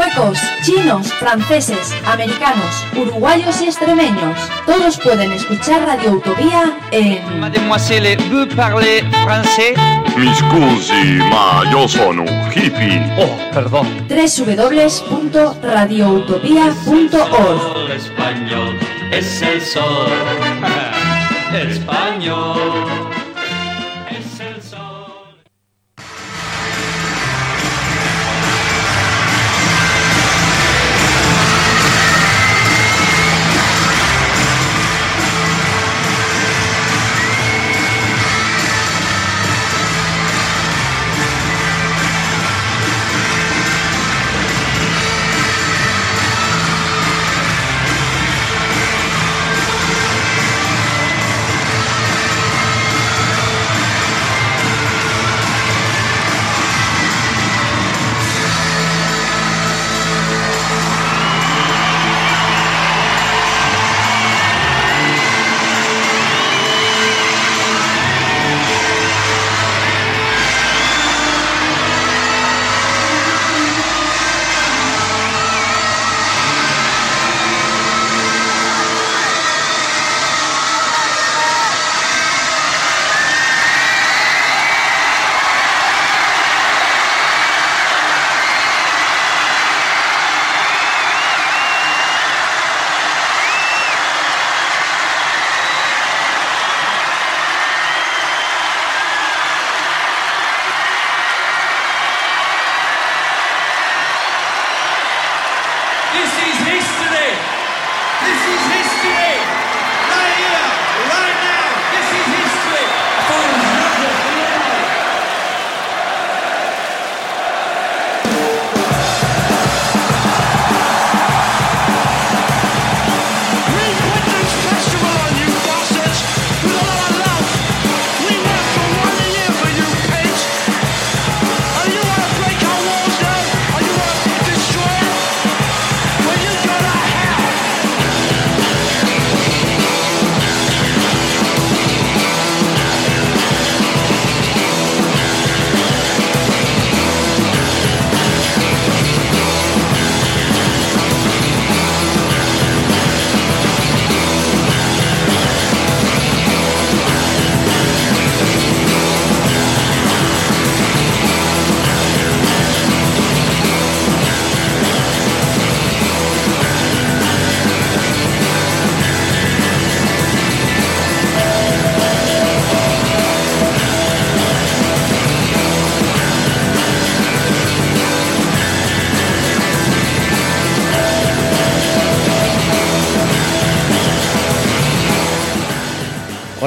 suecos, chinos, franceses, americanos, uruguayos y extremeños. Todos pueden escuchar Radio Utopía en... Mademoiselle, vous parlez français? Mi scusi, ma yo sono hippie. Oh, perdón. www.radioutopía.org Español es el sol. Español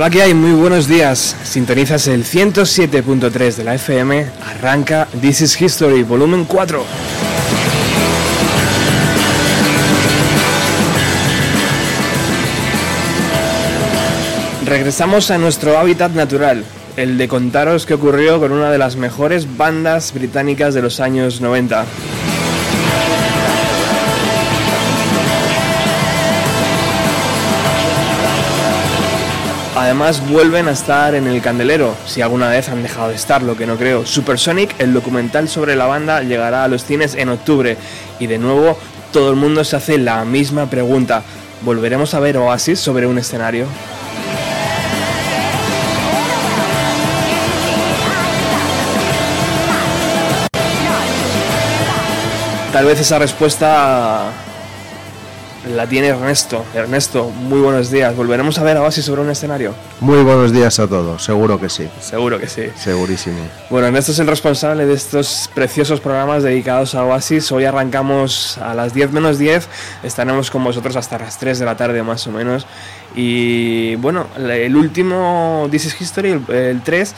Hola, ¿qué hay? Muy buenos días. Sintonizas el 107.3 de la FM. Arranca This is History, volumen 4. Regresamos a nuestro hábitat natural, el de contaros qué ocurrió con una de las mejores bandas británicas de los años 90. Además vuelven a estar en el candelero, si alguna vez han dejado de estar, lo que no creo. Supersonic, el documental sobre la banda, llegará a los cines en octubre. Y de nuevo, todo el mundo se hace la misma pregunta. ¿Volveremos a ver Oasis sobre un escenario? Tal vez esa respuesta la tiene Ernesto. Ernesto, muy buenos días. ¿Volveremos a ver a Oasis sobre un escenario? Muy buenos días a todos, seguro que sí, Seguro que sí. segurísimo. Bueno, Ernesto es el responsable de estos preciosos programas dedicados a Oasis. Hoy arrancamos a las 10 menos 10. Estaremos con vosotros hasta las 3 de la tarde más o menos. Y bueno, el último This is History, el, el 3,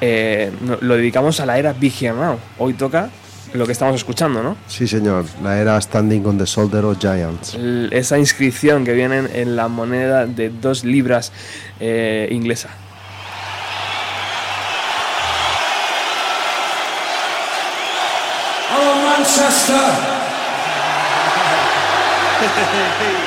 eh, lo dedicamos a la era Big Now. Hoy toca lo que estamos escuchando, ¿no? Sí, señor, la era Standing on the Shoulder of Giants. Esa inscripción que viene en la moneda de dos libras eh, inglesa. Hello, Manchester.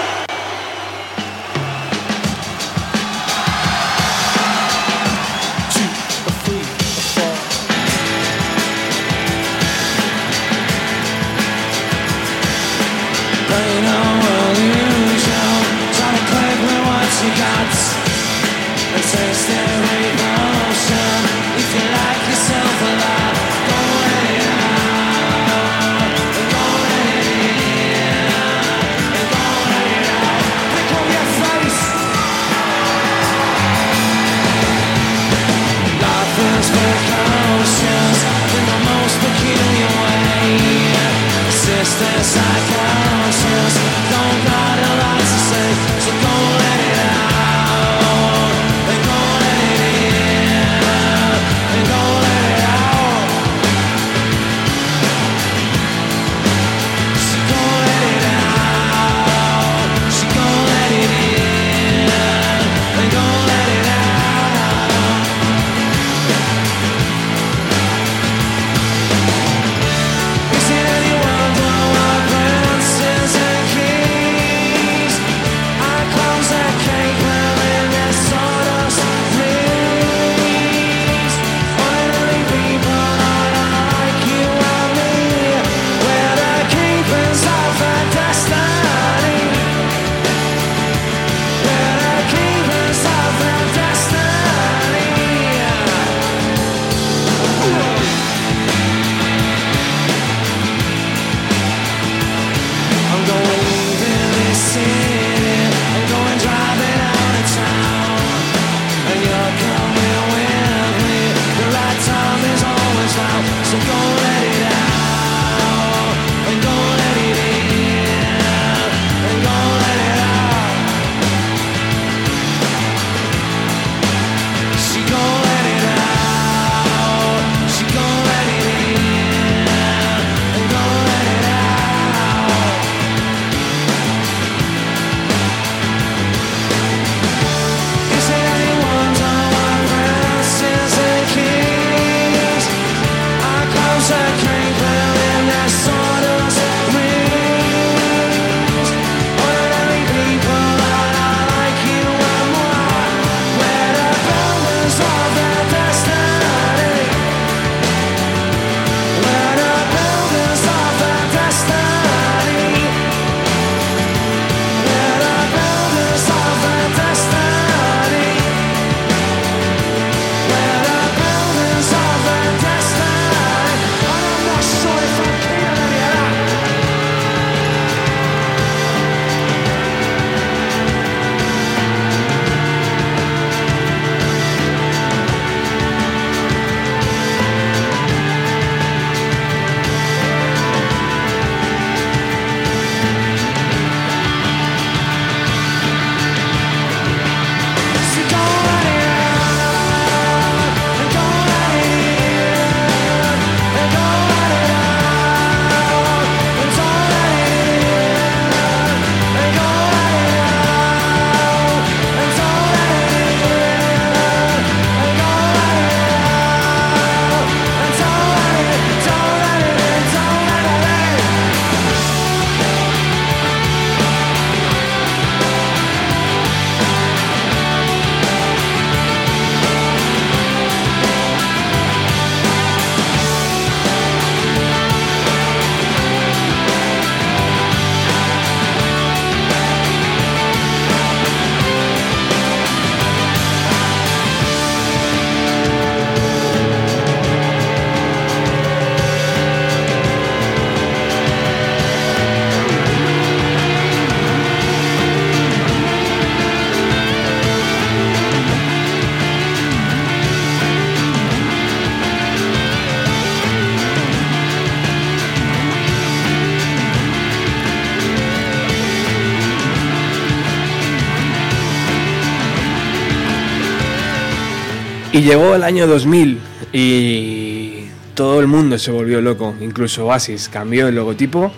Y llegó el año 2000 y todo el mundo se volvió loco, incluso Oasis cambió el logotipo,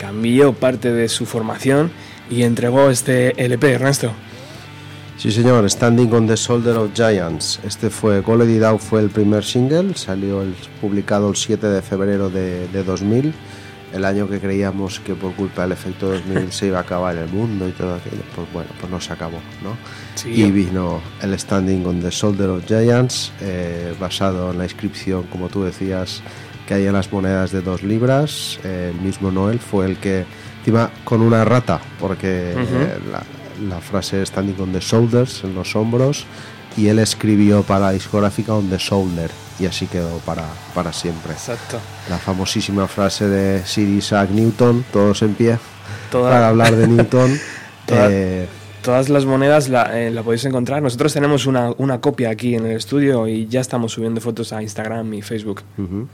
cambió parte de su formación y entregó este LP, Ernesto. Sí, señor, Standing on the Shoulder of Giants. Este fue, Go Let It Out fue el primer single, salió publicado el 7 de febrero de 2000, el año que creíamos que por culpa del efecto 2000 se iba a acabar el mundo y todo aquello. Pues bueno, pues no se acabó, ¿no? Sí. Y vino el Standing on the Shoulder of Giants, eh, basado en la inscripción, como tú decías, que hay en las monedas de dos libras. Eh, el mismo Noel fue el que, encima con una rata, porque eh, la, la frase Standing on the Shoulders, en los hombros, y él escribió para la discográfica On the Shoulder, y así quedó para, para siempre. Exacto. La famosísima frase de Sir Isaac Newton, todos en pie, Toda- para hablar de Newton. Toda- eh, Todas las monedas la, eh, la podéis encontrar. Nosotros tenemos una, una copia aquí en el estudio y ya estamos subiendo fotos a Instagram y Facebook. Ujú.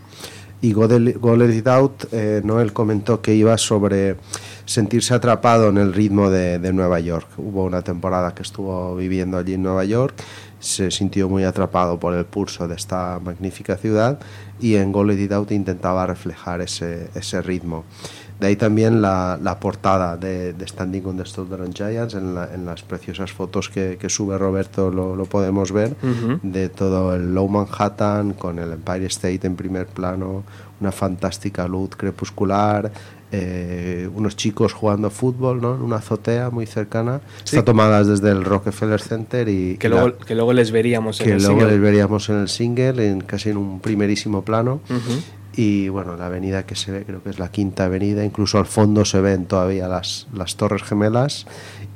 Y Godel- Goal It Out, eh, Noel comentó que iba sobre sentirse atrapado en el ritmo de, de Nueva York. Hubo una temporada que estuvo viviendo allí en Nueva York, se sintió muy atrapado por el pulso de esta magnífica ciudad y en It Out intentaba reflejar ese, ese ritmo. De ahí también la, la portada de, de Standing on the Stolen Giants, en, la- en las preciosas fotos que, que sube Roberto lo, lo podemos ver, de todo el Low Manhattan con el Empire State en primer plano, una fantástica luz crepuscular, eh, unos chicos jugando fútbol ¿no? en una azotea muy cercana. Sí. Está tomadas desde el Rockefeller Center y Que y la- luego, que luego les veríamos en que el luego single. les veríamos en el single, en casi en un primerísimo plano. Y bueno, la avenida que se ve creo que es la quinta avenida, incluso al fondo se ven todavía las, las torres gemelas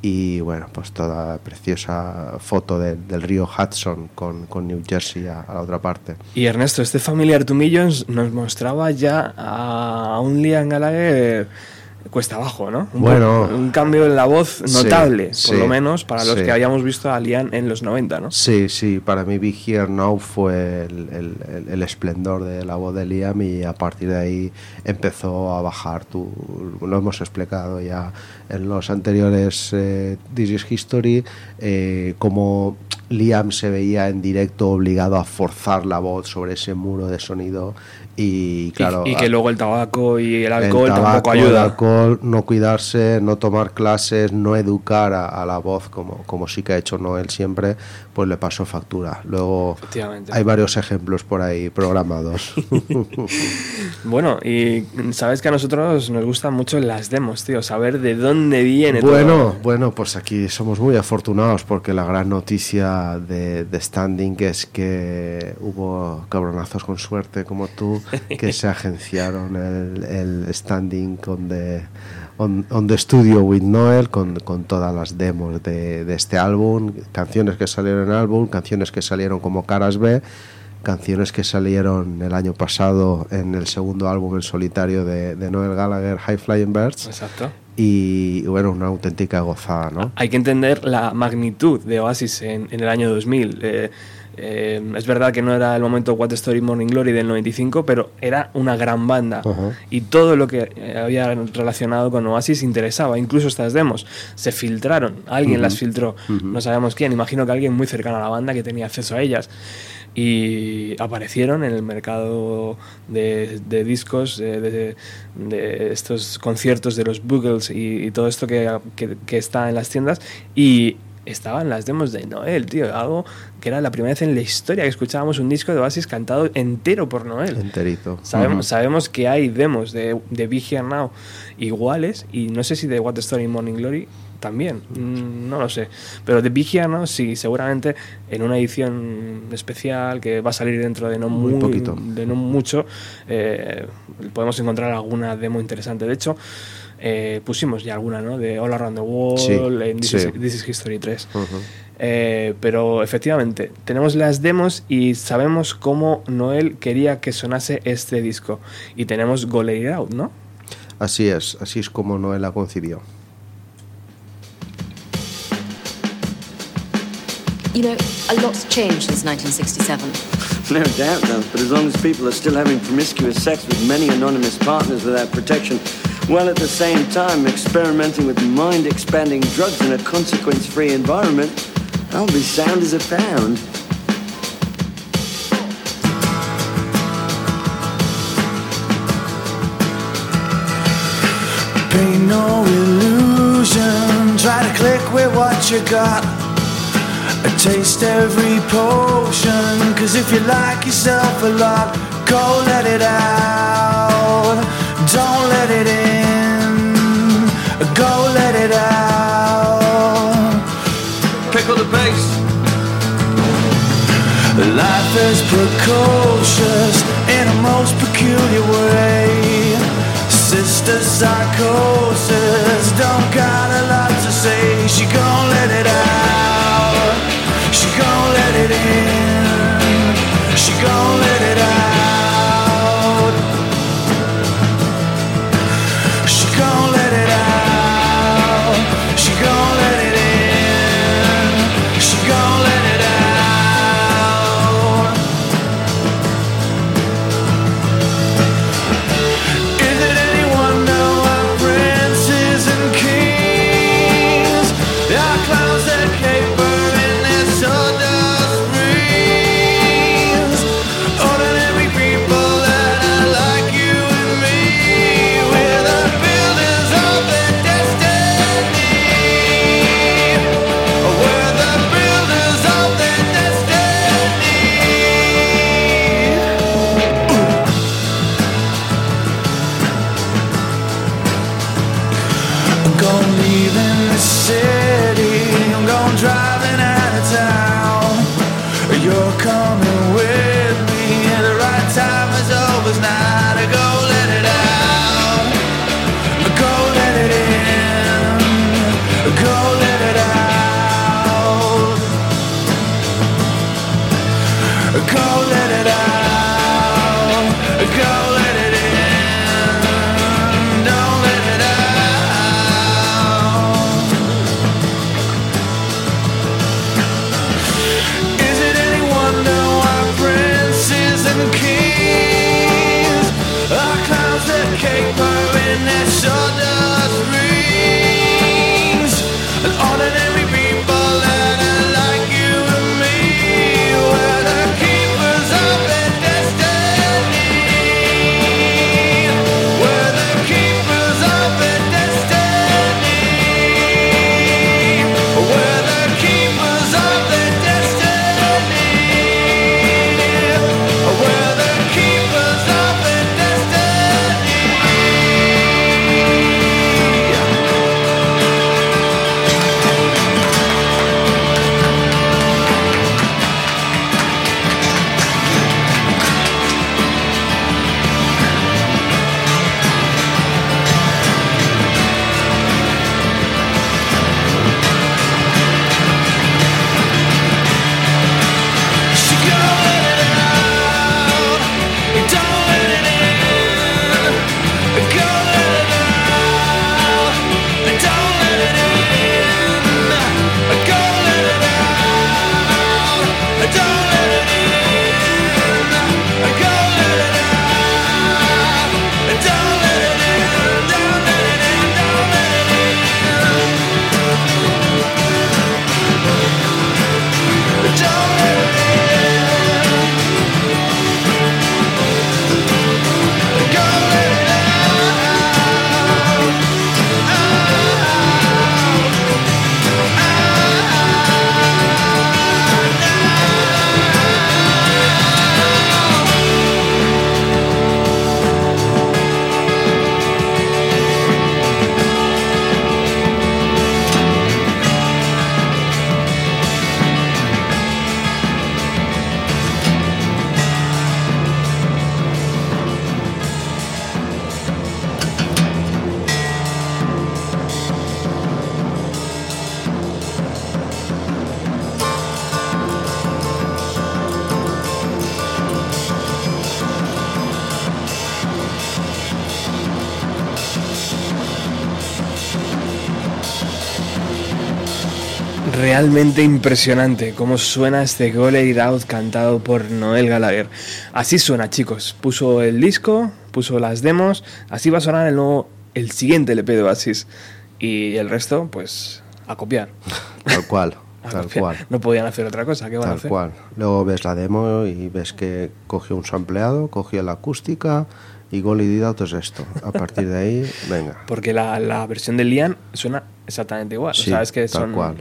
y bueno, pues toda preciosa foto de- del río Hudson con, con New Jersey a, a la otra parte. Y Ernesto, este Familiar Millions nos mostraba ya a un Liam Gallagher cuesta abajo, ¿no? Un, Bueno. po- un cambio en la voz Sí, notable, por sí, lo menos para los sí. que habíamos visto a Liam en los 90, ¿no? Sí, sí, para mí Big Here Now fue el, el- el- el esplendor de la voz de Liam y a partir de ahí empezó a bajar. Tú, lo hemos explicado ya en los anteriores eh, This is History, eh, como Liam se veía en directo obligado a forzar la voz sobre ese muro de sonido y claro... y, y que luego el tabaco y el el alcohol tabaco, tampoco el ayuda. alcohol, no cuidarse, no tomar clases, no educar a, a la voz como, como sí que ha hecho Noel siempre, pues le pasó factura. Luego hay varios ejemplos por ahí programados. Bueno, y sabes que a nosotros nos gustan mucho las demos, tío, saber de dónde viene bueno, todo. bueno, pues aquí somos muy afortunados porque la gran noticia de, de Standing es que hubo cabronazos con suerte como tú que se agenciaron el, el Standing con the, on, on the Studio with Noel con, con todas las demos de, de este álbum, canciones que salieron en el álbum, canciones que salieron como caras B canciones que salieron el año pasado en el segundo álbum en solitario de, de Noel Gallagher, High Flying Birds, Exacto. y bueno, una auténtica gozada, ¿no? Hay que entender la magnitud de Oasis en, en el año 2000. Eh, eh, es verdad que no era el momento What Story Morning Glory del 95, pero era una gran banda. Y todo lo que eh, había relacionado con Oasis interesaba. Incluso estas demos se filtraron. Alguien las filtró. No sabemos quién. Imagino que alguien muy cercano a la banda que tenía acceso a ellas. Y aparecieron en el mercado de, de discos, de, de- de estos conciertos de los Boogles y, y todo esto que, que- que está en las tiendas. Y estaban las demos de Noel, tío. Algo que era la primera vez en la historia que escuchábamos un disco de Oasis cantado entero por Noel. Enterito. Sabemos, sabemos que hay demos de, de Be Here Now iguales y no sé si de What Story Morning Glory también, mm, no lo sé. Pero de Now sí, seguramente en una edición especial que va a salir dentro de no, Muy muy, poquito. de no mucho, eh, podemos encontrar alguna demo interesante. De hecho, eh, pusimos ya alguna, ¿no? De All Around the World, Sí, en This, sí. is, This is History 3. Ujú. Eh, pero efectivamente, tenemos las demos y sabemos cómo Noel quería que sonase este disco. Y tenemos Go It Out, ¿no? Así es, así es como Noel la concibió. You know, a lot's changed since 1967. No doubt, though. But as long as people are still having promiscuous sex with many anonymous partners without protection, while at the same time experimenting with mind expanding drugs in a consequence free environment, I'll be sound as a pound. Paint no illusion. Try to click with what you got. Taste every potion. Cause if you like yourself a lot, go let it out. Don't let it in. Go let it out. Pickle the bass. Life is precocious in a most peculiar way. Sister psychosis don't got a lot to say. She gon' Realmente impresionante cómo suena este Go Let It Out cantado por Noel Gallagher. Así suena, chicos. Puso el disco, puso las demos, así va a sonar el nuevo, el siguiente LP de Oasis. Y el resto, pues, a copiar. Tal cual, A tal copiar. cual. No podían hacer otra cosa, ¿qué van a Tal hacer? cual. Luego ves la demo y ves que cogió un sampleado, cogió la acústica y Go Let It Out es esto. A partir de ahí, venga. Porque la, la versión de Lian suena exactamente igual. Sí, o sea, es que tal son, cual.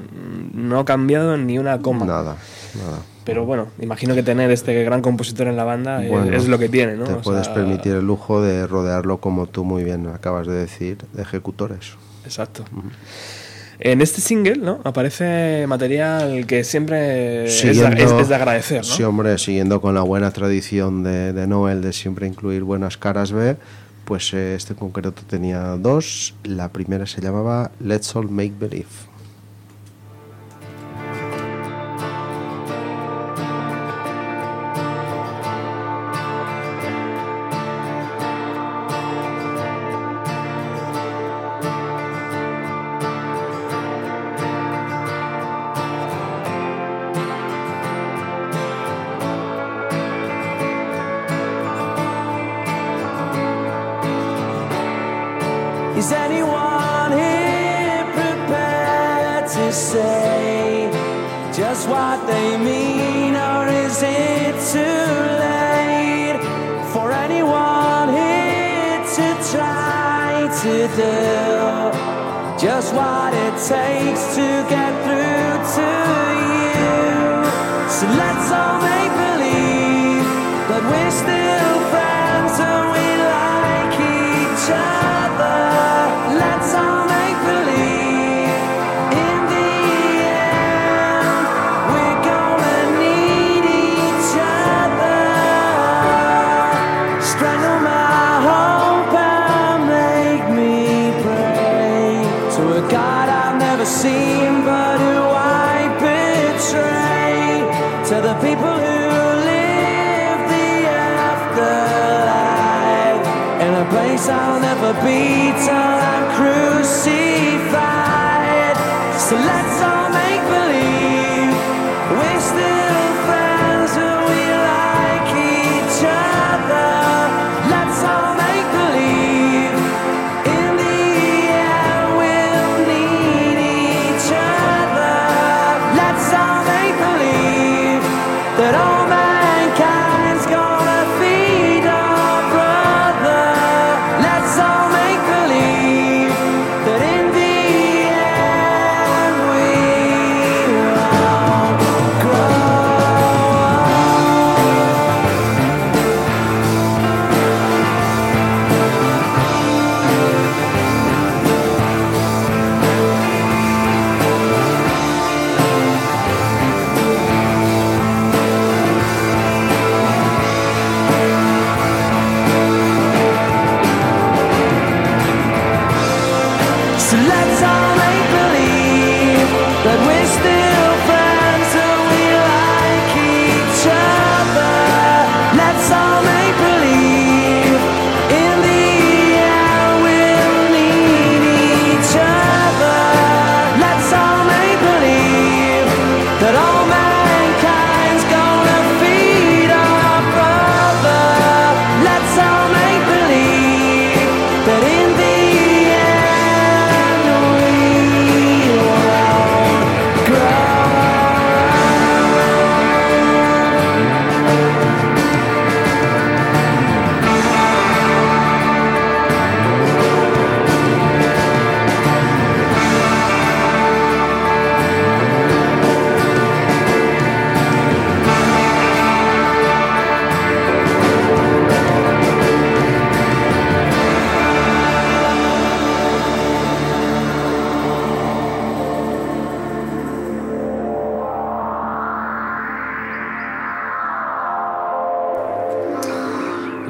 No ha cambiado ni una coma. Nada, nada. Pero bueno, imagino que tener este gran compositor en la banda eh, Bueno, es lo que tiene, ¿no? Te O puedes sea, permitir el lujo de rodearlo, como tú muy bien acabas de decir, de ejecutores. Exacto. En este single, ¿no? Aparece material que siempre es de, es- agradecer, ¿no? Sí, hombre, siguiendo con la buena tradición de, de Noel de siempre incluir buenas caras B, pues eh, este en concreto tenía dos. La primera se llamaba Let's All Make Believe.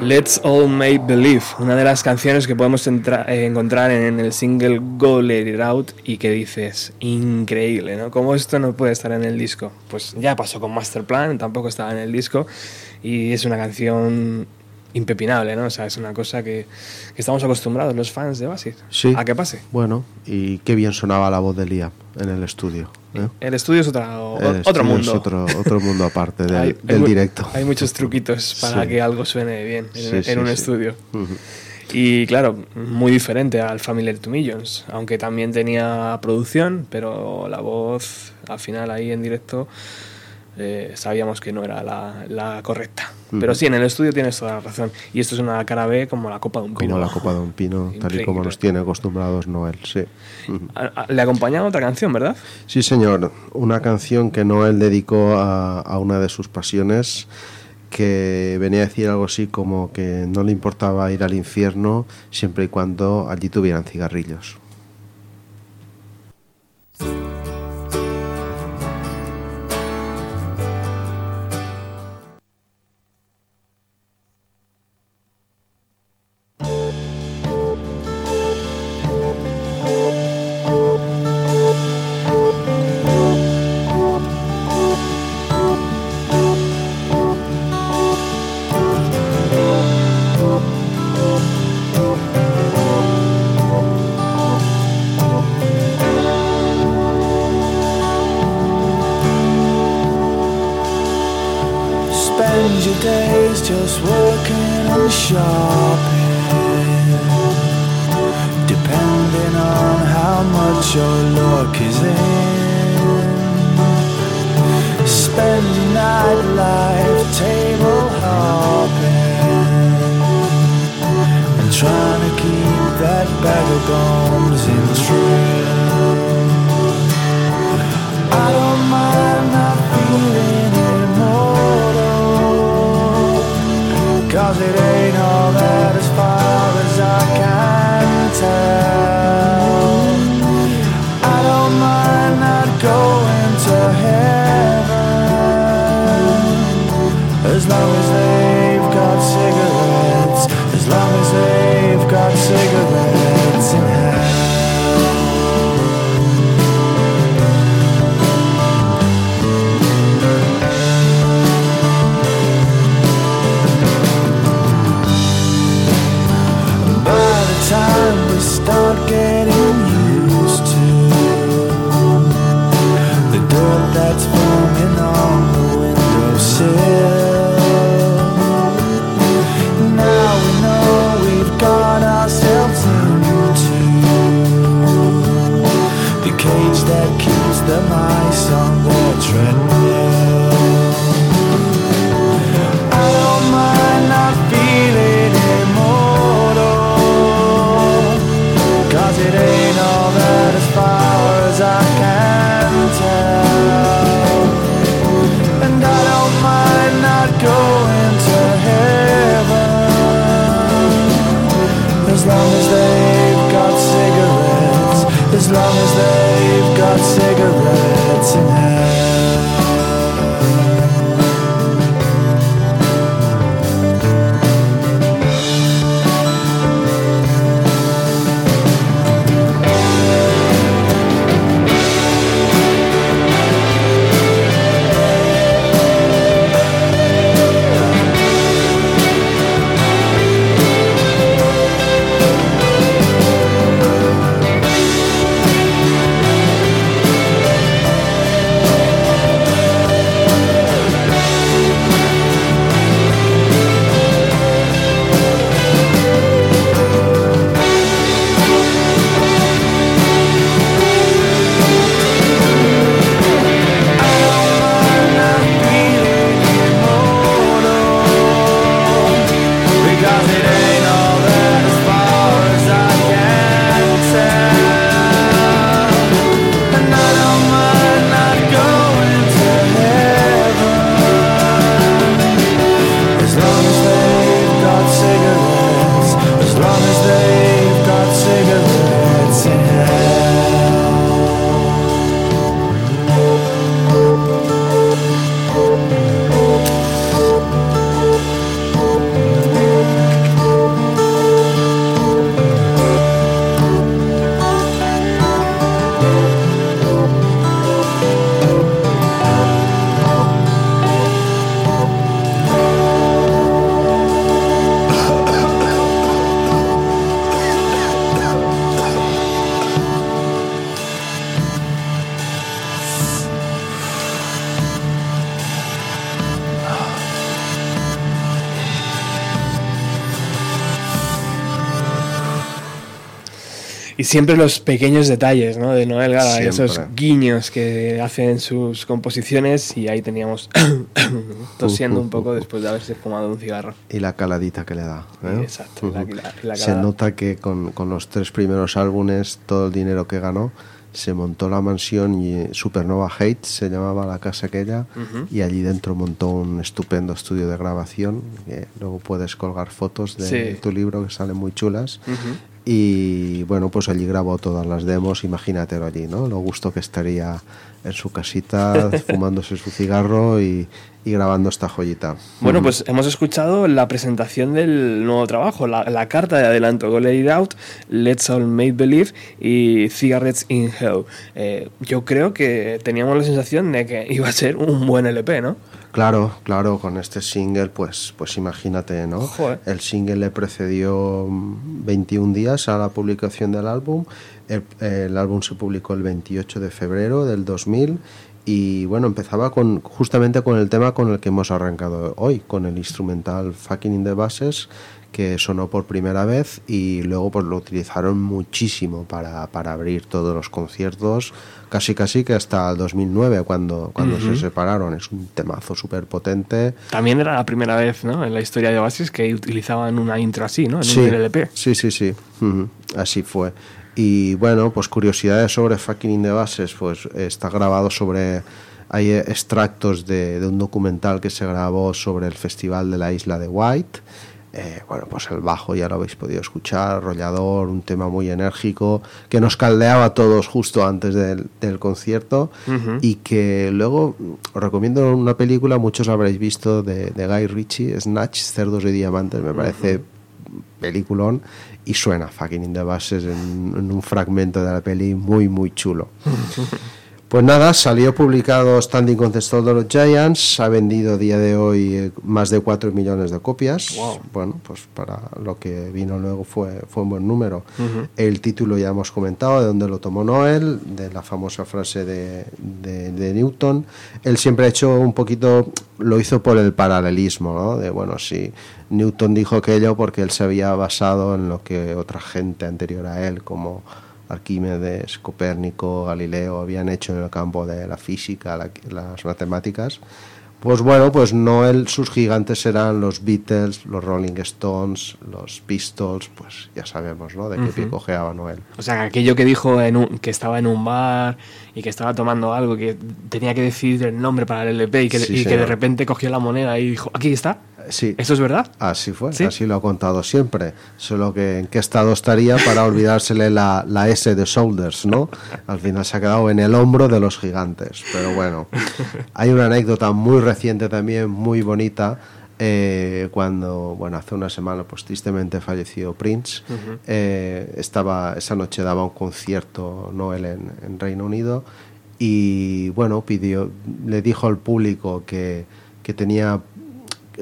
Let's All Make Believe, una de las canciones que podemos eh, encontrar en el single Go Let It Out y que dices, increíble, ¿no? ¿Cómo esto no puede estar en el disco? Pues ya pasó con Masterplan, tampoco estaba en el disco y es una canción impepinable, ¿no? O sea, es una cosa que, que estamos acostumbrados los fans de Basis Sí. a que pase. Bueno, y qué bien sonaba la voz de Liam en el estudio. ¿Eh? El estudio es otra- o- El otro mundo. Es otro, otro mundo aparte del, Hay- del directo. Hay muchos truquitos para Sí. que algo suene bien en, Sí, en sí, un estudio. Y claro, muy diferente al Familiar to Millions, aunque también tenía producción, pero la voz al final ahí en directo eh, sabíamos que no era la, la correcta. Pero sí, en el estudio tienes toda la razón. Y esto es una cara B como la copa de un pino. Como la copa de un pino, tal y como nos tiene acostumbrados Noel, sí. Le acompañaba otra canción, ¿verdad? Sí, señor. Una canción que Noel dedicó a, a una de sus pasiones, que venía a decir algo así como que no le importaba ir al infierno siempre y cuando allí tuvieran cigarrillos. On 全 siempre los pequeños detalles ¿no? de Noel Siempre. esos guiños que hace en sus composiciones y ahí teníamos tosiendo un poco después de haberse fumado un cigarro. Y la caladita que le da. ¿eh? Exacto, la- la- la Se nota que con, con los tres primeros álbumes, todo el dinero que ganó, se montó la mansión y eh, Supernova Heights se llamaba la casa aquella Ujú. y allí dentro montó un estupendo estudio de grabación que luego puedes colgar fotos de Sí. tu libro que salen muy chulas Ujú. Y bueno pues allí grabó todas las demos imagínatelo allí no lo gusto que estaría en su casita fumándose su cigarro y, y grabando esta joyita Bueno, pues hemos escuchado la presentación del nuevo trabajo, la, la carta de adelanto, Go Let It Out, Let's All Make Believe y Cigarettes in Hell. Eh, yo creo que teníamos la sensación de que iba a ser un buen LP, ¿no? Claro, claro, con este single, pues, pues imagínate, ¿no? Joder. El single le precedió 21 días a la publicación del álbum. El, el álbum se publicó el 28 de febrero del 2000 y bueno, empezaba con justamente con el tema con el que hemos arrancado hoy, con el instrumental Fucking in the Basses que sonó por primera vez y luego pues lo utilizaron muchísimo para, para abrir todos los conciertos, casi casi que hasta el 2009 cuando, cuando Ujú. se separaron. Es un temazo súper potente. También era la primera vez, ¿no? En la historia de Oasis que utilizaban una intro así, ¿no? En Sí, un LP. sí, sí, sí. Ujú, Así fue. Y bueno, pues curiosidades sobre Fucking in the Bases, pues está grabado sobre... Hay extractos de, de un documental que se grabó sobre el festival de la isla de White. Eh, bueno, pues el bajo ya lo habéis podido escuchar, arrollador, un tema muy enérgico, que nos caldeaba a todos justo antes del, del concierto y que luego os recomiendo una película, muchos habréis visto, de, de Guy Ritchie, Snatch, Cerdos y Diamantes, me parece peliculón y suena fucking in the Basses en, en un fragmento de la peli muy muy chulo. Pues nada, salió publicado Standing con the Soldier of Giants, ha vendido a día de hoy eh, más de 4 millones de copias. Wow. Bueno, pues para lo que vino luego fue, fue un buen número. El título ya hemos comentado de dónde lo tomó Noel, de la famosa frase de, de- de Newton. Él siempre ha hecho un poquito, lo hizo por el paralelismo, ¿no? De bueno, si Newton dijo aquello porque él se había basado en lo que otra gente anterior a él, como Arquímedes, Copérnico, Galileo, habían hecho en el campo de la física, la- las matemáticas. Pues bueno, pues Noel, sus gigantes serán los Beatles, los Rolling Stones, los Pistols, pues ya sabemos, ¿no? De qué Ujú. pie cojeaba Noel. O sea, que aquello que dijo en un- que estaba en un bar y que estaba tomando algo, que tenía que decidir el nombre para el LP y que, Sí, y que de repente cogió la moneda y dijo, aquí está. Sí. ¿Esto es verdad? Así fue, ¿Sí? así lo ha contado siempre. Solo que en qué estado estaría para olvidársele la, la S de Shoulders, ¿no? Al final se ha quedado en el hombro de los gigantes. Pero bueno, hay una anécdota muy reciente también, muy bonita. eh, cuando, bueno, hace una semana, pues tristemente falleció Prince. Ujú. Eh, estaba, esa noche daba un concierto Noel en, en Reino Unido y bueno, pidió, le dijo al público que, que tenía,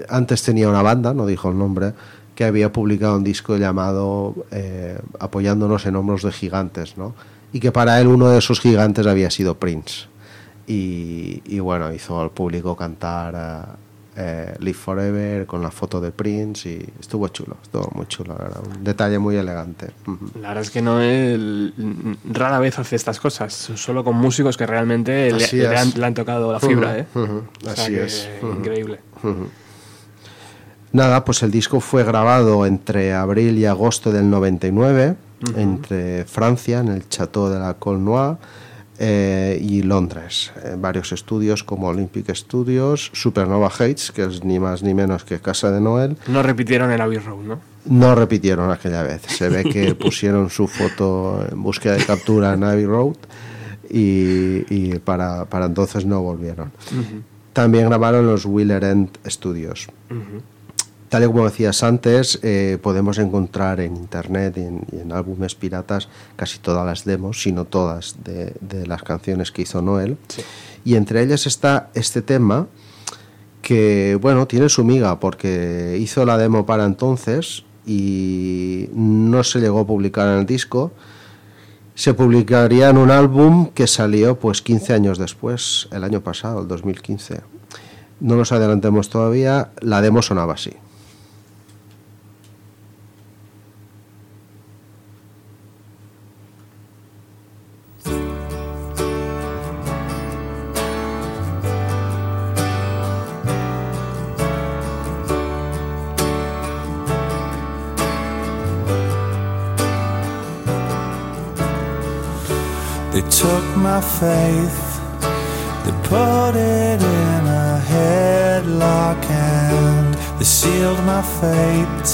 antes tenía una banda, no dijo el nombre, que había publicado un disco llamado eh, Apoyándonos en hombros de gigantes, ¿no? Y que para él uno de esos gigantes había sido Prince. Y, y bueno, hizo al público cantar eh, Live Forever con la foto de Prince y estuvo chulo, estuvo muy chulo, la verdad, un detalle muy elegante. La verdad es que no él rara vez hace estas cosas, solo con músicos que realmente le, han, le han tocado la fibra, ¿eh? ujú, O sea así que, es. Increíble. Nada, pues el disco fue grabado entre abril y agosto del 99, Ujú. entre Francia, en el Chateau de la Colnois, eh, y Londres, en varios estudios como Olympic Studios, Supernova Heights, que es ni más ni menos que Casa de Noel. No repitieron el Abbey Road, ¿no? No repitieron aquella vez. Se ve que pusieron su foto en búsqueda de captura en Abbey Road y, y para, para entonces no volvieron. También grabaron los Wheeler End Studios. Tal y como decías antes, eh, podemos encontrar en internet y en, y en álbumes piratas casi todas las demos, si no todas, de, de las canciones que hizo Noel. Y entre ellas está este tema que, bueno, tiene su miga porque hizo la demo para entonces y no se llegó a publicar en el disco. Se publicaría en un álbum que salió pues 15 años después, el año pasado, el 2015. No nos adelantemos todavía, la demo sonaba así. My faith, they put it in a headlock and they sealed my fate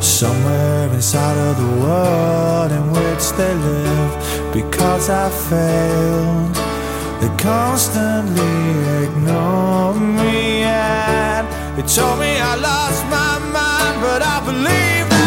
somewhere inside of the world in which they live because I failed. They constantly ignore me and they told me I lost my mind, but I believe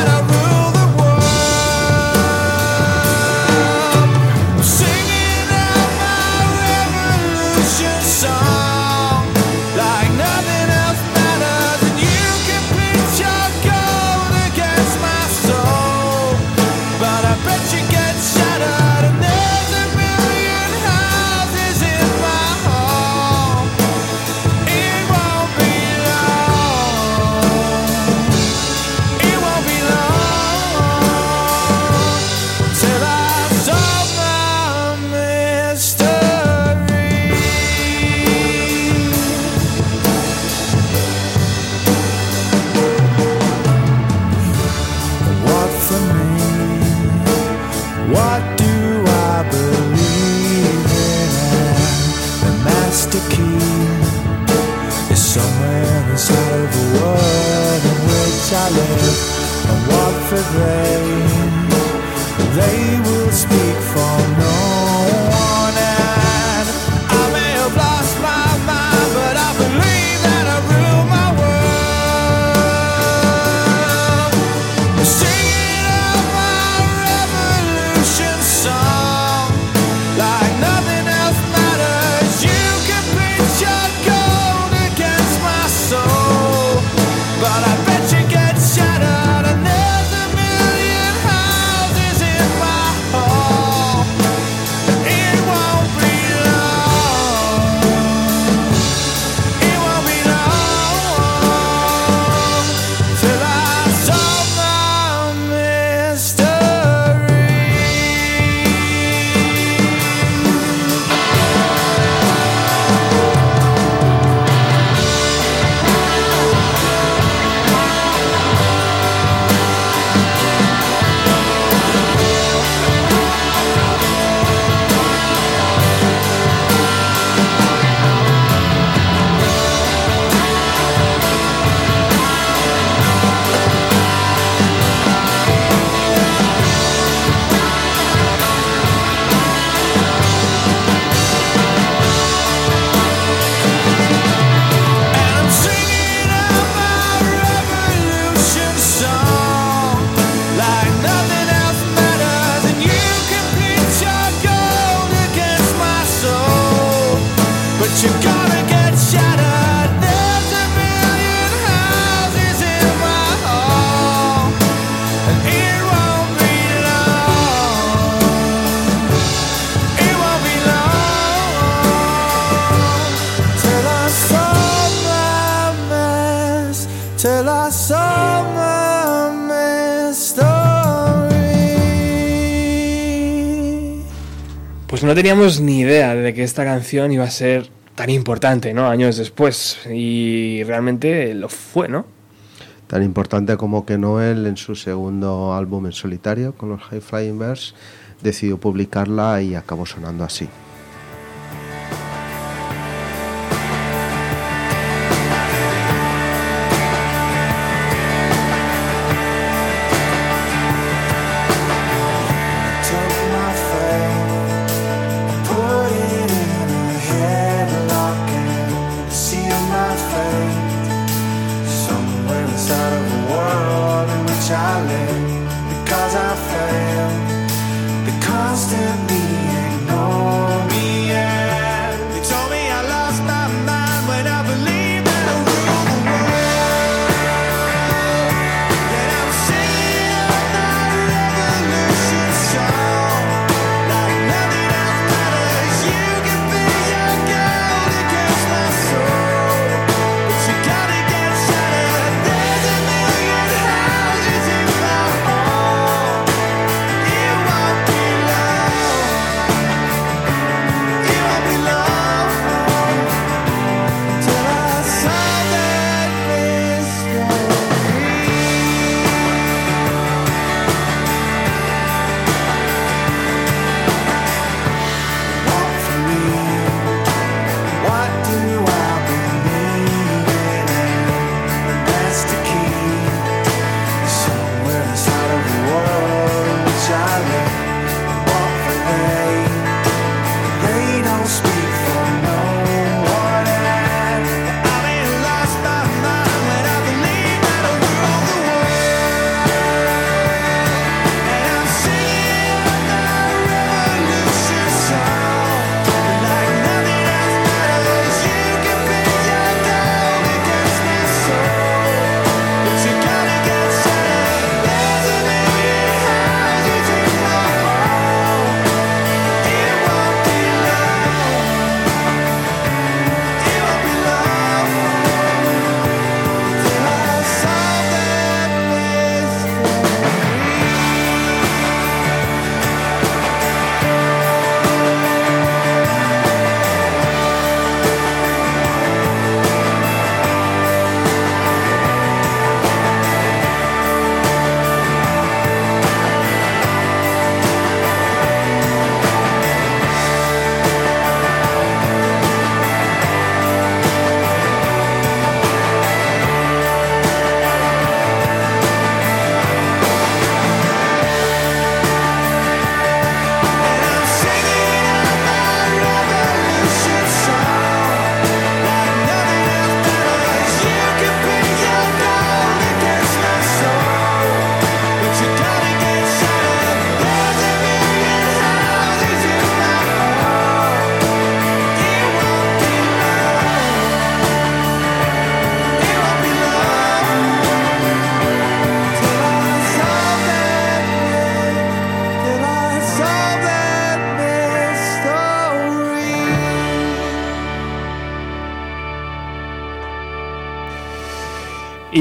the key is somewhere inside of the world in which I live. And what for they? They will speak for no no teníamos ni idea de que esta canción iba a ser tan importante, ¿no? Años después. Y realmente lo fue, ¿no? Tan importante como que Noel en su segundo álbum en solitario con los High Flying Birds decidió publicarla y acabó sonando así.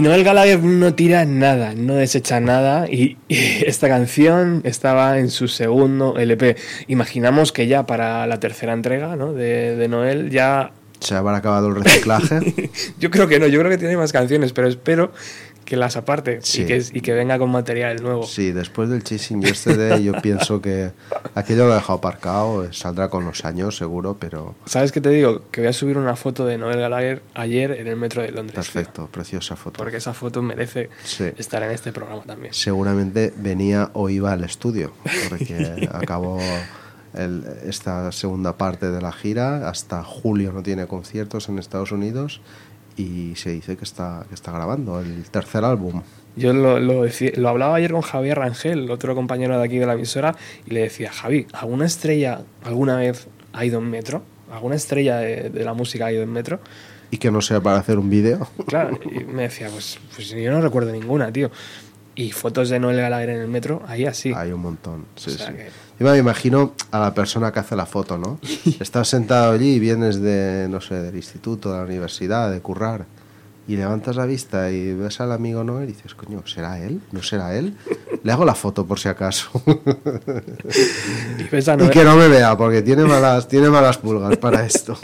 Y Noel Gallagher no tira nada, no desecha nada y, y esta canción estaba en su segundo LP. Imaginamos que ya para la tercera entrega ¿no? de, de Noel ya... Se habrá acabado el reciclaje. Yo creo que no, yo creo que tiene más canciones, pero espero que las aparte Sí. y, que, y que venga con material nuevo. Sí, después del Chasing Yesterday yo pienso que aquello lo he dejado aparcado, saldrá con los años seguro, pero ¿Sabes qué te digo? Que voy a subir una foto de Noel Gallagher ayer en el metro de Londres. perfecto, preciosa foto. Porque esa foto merece Sí. estar en este programa también. Seguramente venía o iba al estudio, porque acabó el- esta segunda parte de la gira, hasta julio no tiene conciertos en Estados Unidos y se dice que está, que está grabando el tercer álbum. Yo lo, lo, decí- lo hablaba ayer con Javier Rangel, otro compañero de aquí de la emisora, y le decía, Javi, ¿alguna estrella alguna vez ha ido en metro? ¿Alguna estrella de, de la música ha ido en metro? Y que no sea para hacer un vídeo. Claro, y me decía, pues, pues yo no recuerdo ninguna, tío. Y fotos de Noel Gallagher en el metro, ahí así. Hay un montón. Sí, O sea sí. que- Yo me imagino a la persona que hace la foto, ¿no? Estás sentado allí y vienes de, no sé, del instituto, de la universidad, de currar, y levantas la vista y ves al amigo Noel y dices, coño, ¿será él? ¿No será él? Le hago la foto por si acaso. Y y que no me vea, porque tiene malas, tiene malas pulgas para esto.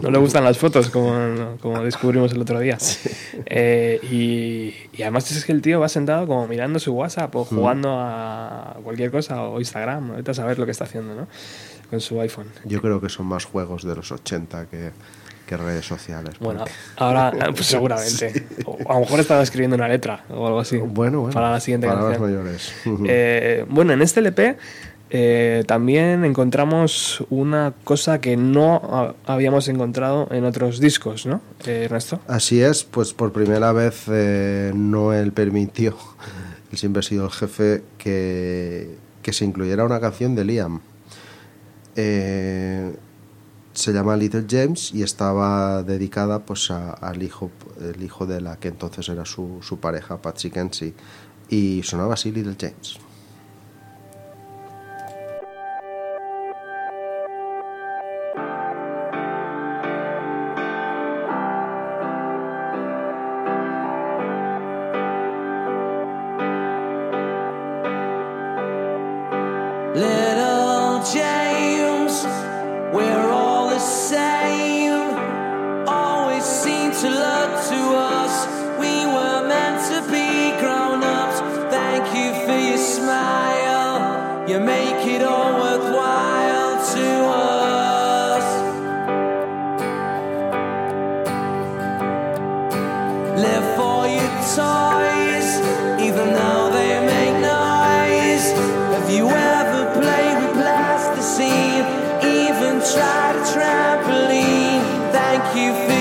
No le gustan las fotos, como, como descubrimos el otro día. Eh, y, y además es que el tío va sentado como mirando su WhatsApp o jugando a cualquier cosa o Instagram, ahorita a saber lo que está haciendo, ¿no? Con su iPhone. Yo creo que son más juegos de los 80 que, que redes sociales. Bueno, porque- ahora pues seguramente. O a lo mejor estaba escribiendo una letra o algo así. Bueno, bueno. Para la siguiente canción. mayores. Eh, bueno, en este LP eh, también encontramos una cosa que no ha- habíamos encontrado en otros discos, ¿no, eh, Ernesto? Así es, pues por primera vez eh, Noel permitió, él siempre ha sido el jefe, que, que se incluyera una canción de Liam. Eh, se llama Little James y estaba dedicada pues a- al hijo, el hijo de la que entonces era su, su pareja, Patsy Kenzie. Y sonaba así Little James. Even tried a trampoline? Thank you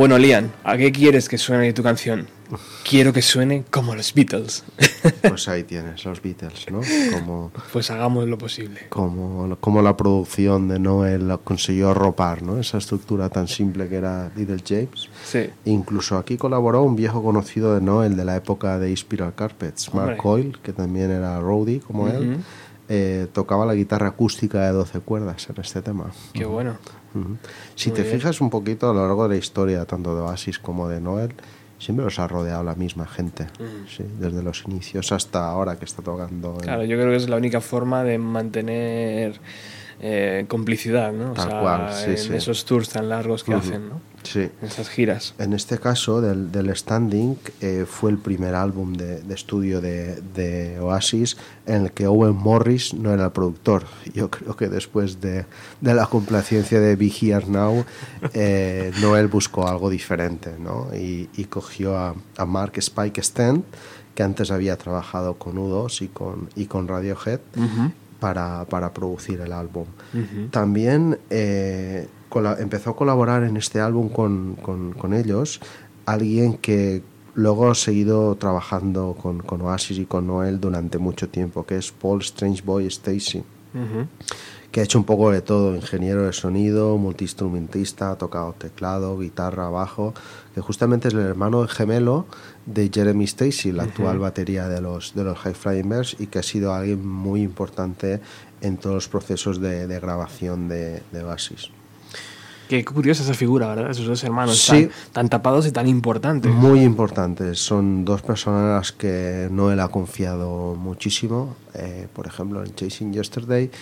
Bueno, Lian, ¿a qué quieres que suene tu canción? Quiero que suene como los Beatles. Pues ahí tienes, los Beatles, ¿no? Como, Pues hagamos lo posible. como, como la producción de Noel consiguió arropar, ¿no? Esa estructura tan simple que era Little James. Sí. Incluso aquí colaboró un viejo conocido de Noel de la época de Spiral Carpets, Mark Hombre. Coyle, que también era roadie como él. Eh, tocaba la guitarra acústica de 12 cuerdas en este tema. Qué bueno. Si Muy te bien. fijas un poquito a lo largo de la historia, tanto de Oasis como de Noel, siempre los ha rodeado la misma gente, sí, desde los inicios hasta ahora que está tocando. Claro, yo creo que es la única forma de mantener eh, complicidad, ¿no? O Tal sea, cual, sí, en sí. esos tours tan largos que hacen, ¿no? Sí. Giras. En este caso, del, del Standing, eh, fue el primer álbum de, de estudio de, de Oasis en el que Owen Morris no era el productor. Yo creo que después de, de la complacencia de Be Here Now, eh, Noel buscó algo diferente ¿no? y, y cogió a, a Mark Spike Stent, que antes había trabajado con U2 y con, y con Radiohead, para, para producir el álbum. También eh, empezó a colaborar en este álbum con, con- con ellos alguien que luego ha seguido trabajando con, con Oasis y con Noel durante mucho tiempo, que es Paul Strange Boy Que ha hecho un poco de todo, ingeniero de sonido, multiinstrumentista, ha tocado teclado, guitarra, bajo, que justamente es el hermano gemelo de Jeremy Stacy, la actual batería de los, de los High Flying Birds, y que ha sido alguien muy importante en todos los procesos de, de grabación de, de Oasis. Qué curiosa esa figura, ¿verdad? Esos dos hermanos Sí. tan, tan tapados y tan importantes. Muy importantes, son dos personas a las que Noel ha confiado muchísimo. Eh, por ejemplo, en Chasing Yesterday,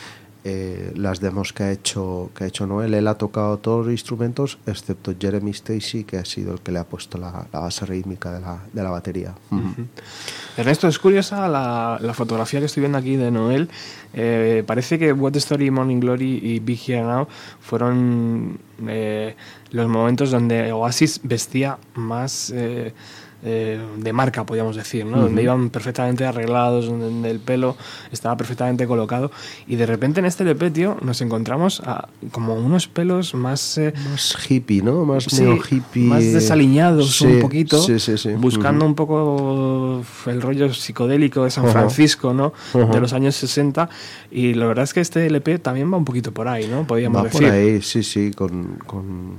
eh, las demos que ha, hecho, que ha hecho Noel, él ha tocado todos los instrumentos excepto Jeremy Stacy, que ha sido el que le ha puesto la, base rítmica de la, de la batería. Ernesto, es curiosa la, la fotografía que estoy viendo aquí de Noel. Eh, parece que What Story, Morning Glory y Big Here Now fueron eh, los momentos donde Oasis vestía más eh, de marca, podríamos decir, ¿no? donde iban perfectamente arreglados, donde el pelo estaba perfectamente colocado. Y de repente en este LP, tío, nos encontramos a como unos pelos más... eh, Más hippie, ¿no? Más Sí, neo hippie. más desaliñados Sí, un poquito, Sí, buscando un poco el rollo psicodélico de San. Francisco. De los años 60. Y la verdad es que este LP también va un poquito por ahí, ¿no? Podríamos Va decir. por ahí, sí, sí, con, con,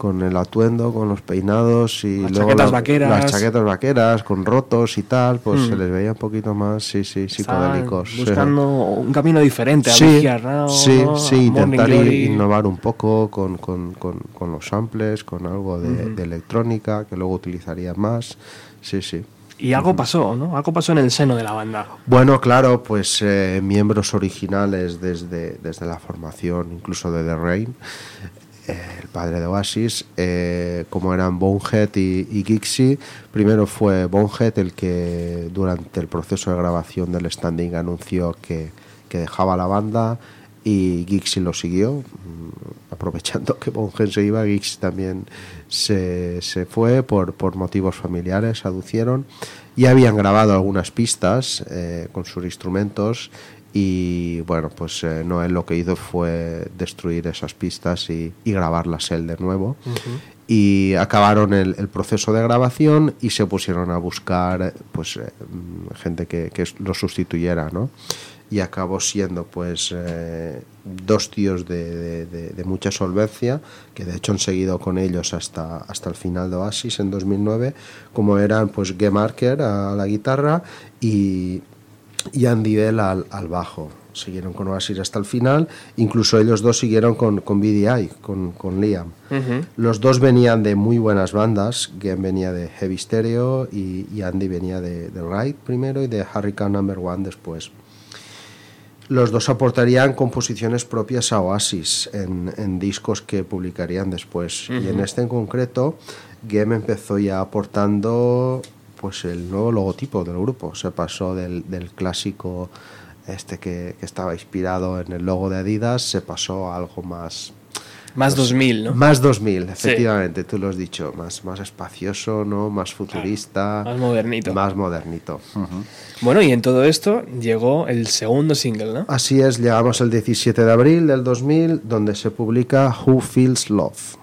con el atuendo, con los peinados y Las luego chaquetas la- vaqueras. las chaquetas vaqueras, con rotos y tal, pues Mm. se les veía un poquito más, sí, sí, psicodélicos. Buscando un camino diferente a Sí, Big Here Now, sí, ¿no? sí, intentar innovar un poco con, con, con, con los samples, con algo de, Ujú. de electrónica que luego utilizarían más. Sí, sí. Y algo pasó, ¿no? Algo pasó en el seno de la banda. Bueno, claro, pues eh, miembros originales desde, desde la formación, incluso de The Rain, el padre de Oasis, eh, como eran Bonehead y, y Gixie. Primero fue Bonehead el que durante el proceso de grabación del Standing anunció que, que dejaba la banda y Gixie lo siguió. Mm, Aprovechando que Bonehead se iba, Gixie también se, se fue por, por motivos familiares, aducieron. Y habían grabado algunas pistas eh, con sus instrumentos y bueno, pues eh, Noel lo que hizo fue destruir esas pistas y, y grabarlas él de nuevo. Y acabaron el, el proceso de grabación y se pusieron a buscar pues eh, gente que, que lo sustituyera, ¿no? Y acabó siendo pues eh, dos tíos de, de- de- de mucha solvencia, que de hecho han seguido con ellos hasta, hasta el final de Oasis en 2009, como eran pues Guy Marker a la guitarra y, y Andy Bell al, al bajo. Siguieron con Oasis hasta el final, incluso ellos dos siguieron con, con BDI, con, con Liam. Los dos venían de muy buenas bandas, Glenn venía de Heavy Stereo y, y Andy venía de, de Ride primero y de Hurricane Number One después. Los dos aportarían composiciones propias a Oasis en, en discos que publicarían después. Y en este en concreto, Gem empezó ya aportando pues el nuevo logotipo del grupo. Se pasó del, del clásico este que, que estaba inspirado en el logo de Adidas, se pasó a algo más... Más 2000, ¿no? Más 2000, Sí. efectivamente, tú lo has dicho, más, más espacioso, ¿no? Más futurista. Más modernito. Más modernito. Bueno, y en todo esto llegó el segundo single, ¿no? Así es, llegamos al 17 de abril del 2000, donde se publica Who Feels Love.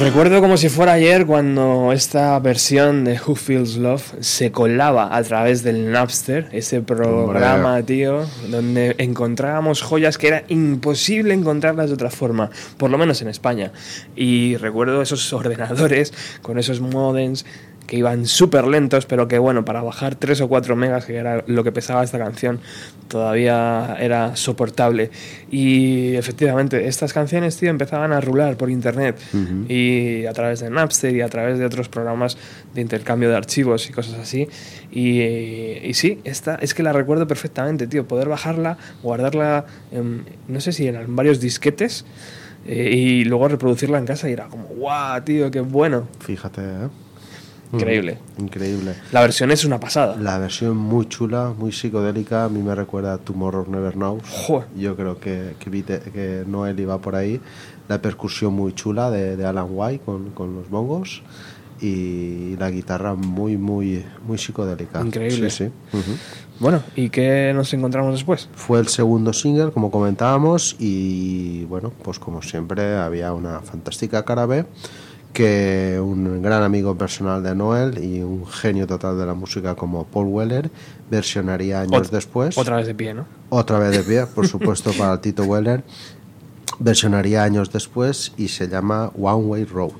Recuerdo como si fuera ayer cuando esta versión de Who Feels Love se colaba a través del Napster, ese programa, Hombre. tío, donde encontrábamos joyas que era imposible encontrarlas de otra forma, por lo menos en España. Y recuerdo esos ordenadores con esos modems que iban súper lentos, pero que bueno, para bajar 3 o 4 megas, que era lo que pesaba esta canción, todavía era soportable. Y efectivamente, estas canciones, tío, empezaban a rular por internet y a través de Napster y a través de otros programas de intercambio de archivos y cosas así. Y, y sí, esta es que la recuerdo perfectamente, tío, poder bajarla, guardarla, en, no sé si eran varios disquetes. eh, y luego reproducirla en casa y era como, guau, tío, qué bueno. Fíjate, ¿eh? Increíble. Mm, increíble. La versión es una pasada. La versión muy chula, muy psicodélica, a mí me recuerda a Tomorrow Never Knows. Joder. Yo creo que, que, que Noel iba por ahí. La percusión muy chula de, de Alan White con, con los bongos y la guitarra muy, muy, muy psicodélica. Increíble. Sí. Bueno, ¿y qué nos encontramos después? Fue el segundo single, como comentábamos, y bueno, pues como siempre había una fantástica cara B que un gran amigo personal de Noel y un genio total de la música como Paul Weller versionaría años Ot- después. Otra vez de pie, ¿no? Otra vez de pie, por supuesto, para Tito Weller. Versionaría años después y se llama One Way Road.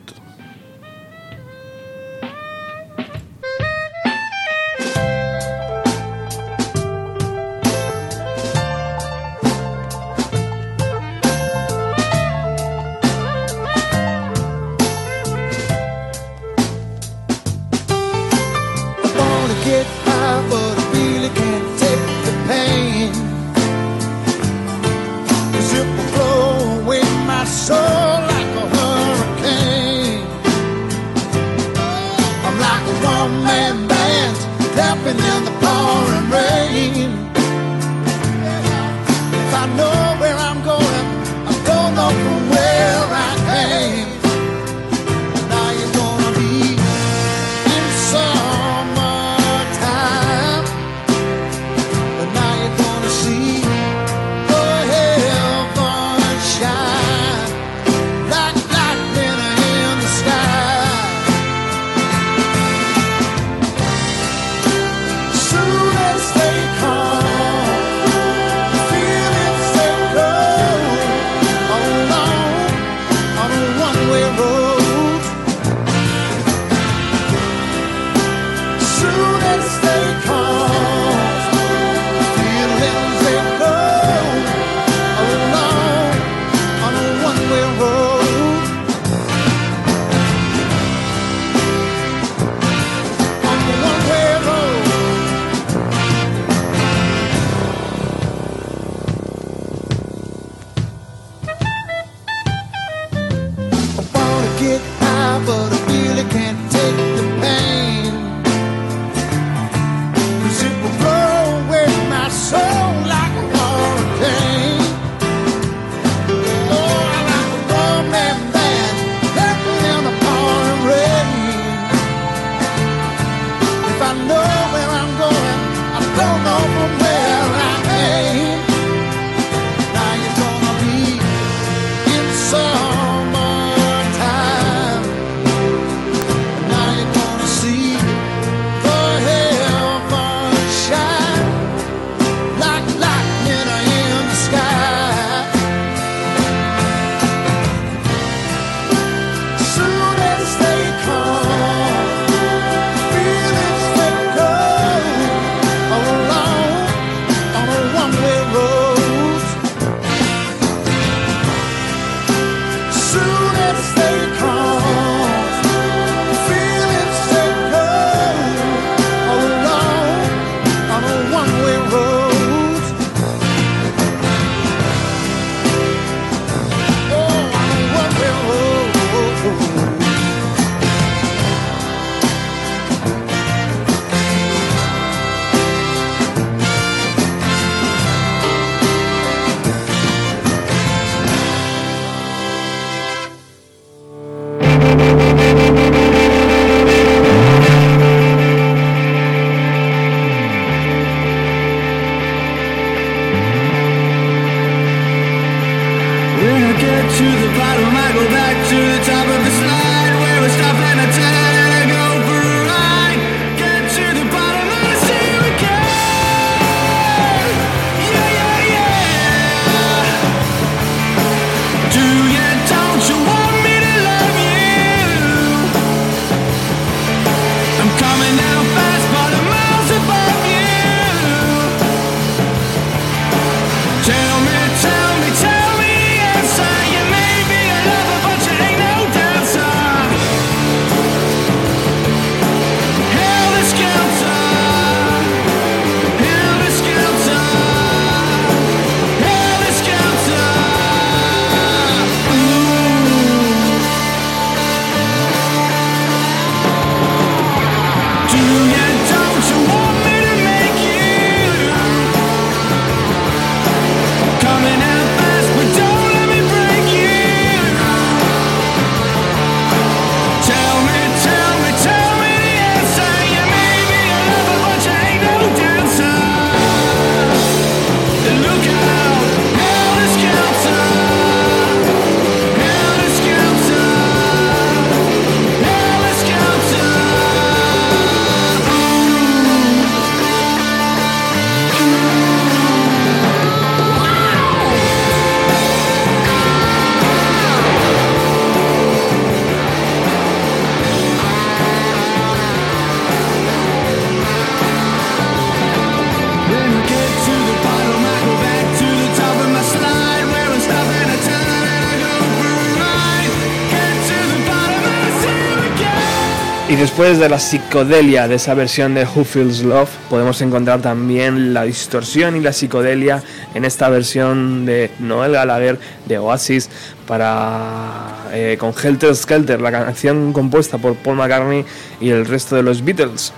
Y después de la psicodelia de esa versión de Who Feels Love, podemos encontrar también la distorsión y la psicodelia en esta versión de Noel Gallagher de Oasis para eh, con Helter Skelter, la canción compuesta por Paul McCartney y el resto de los Beatles.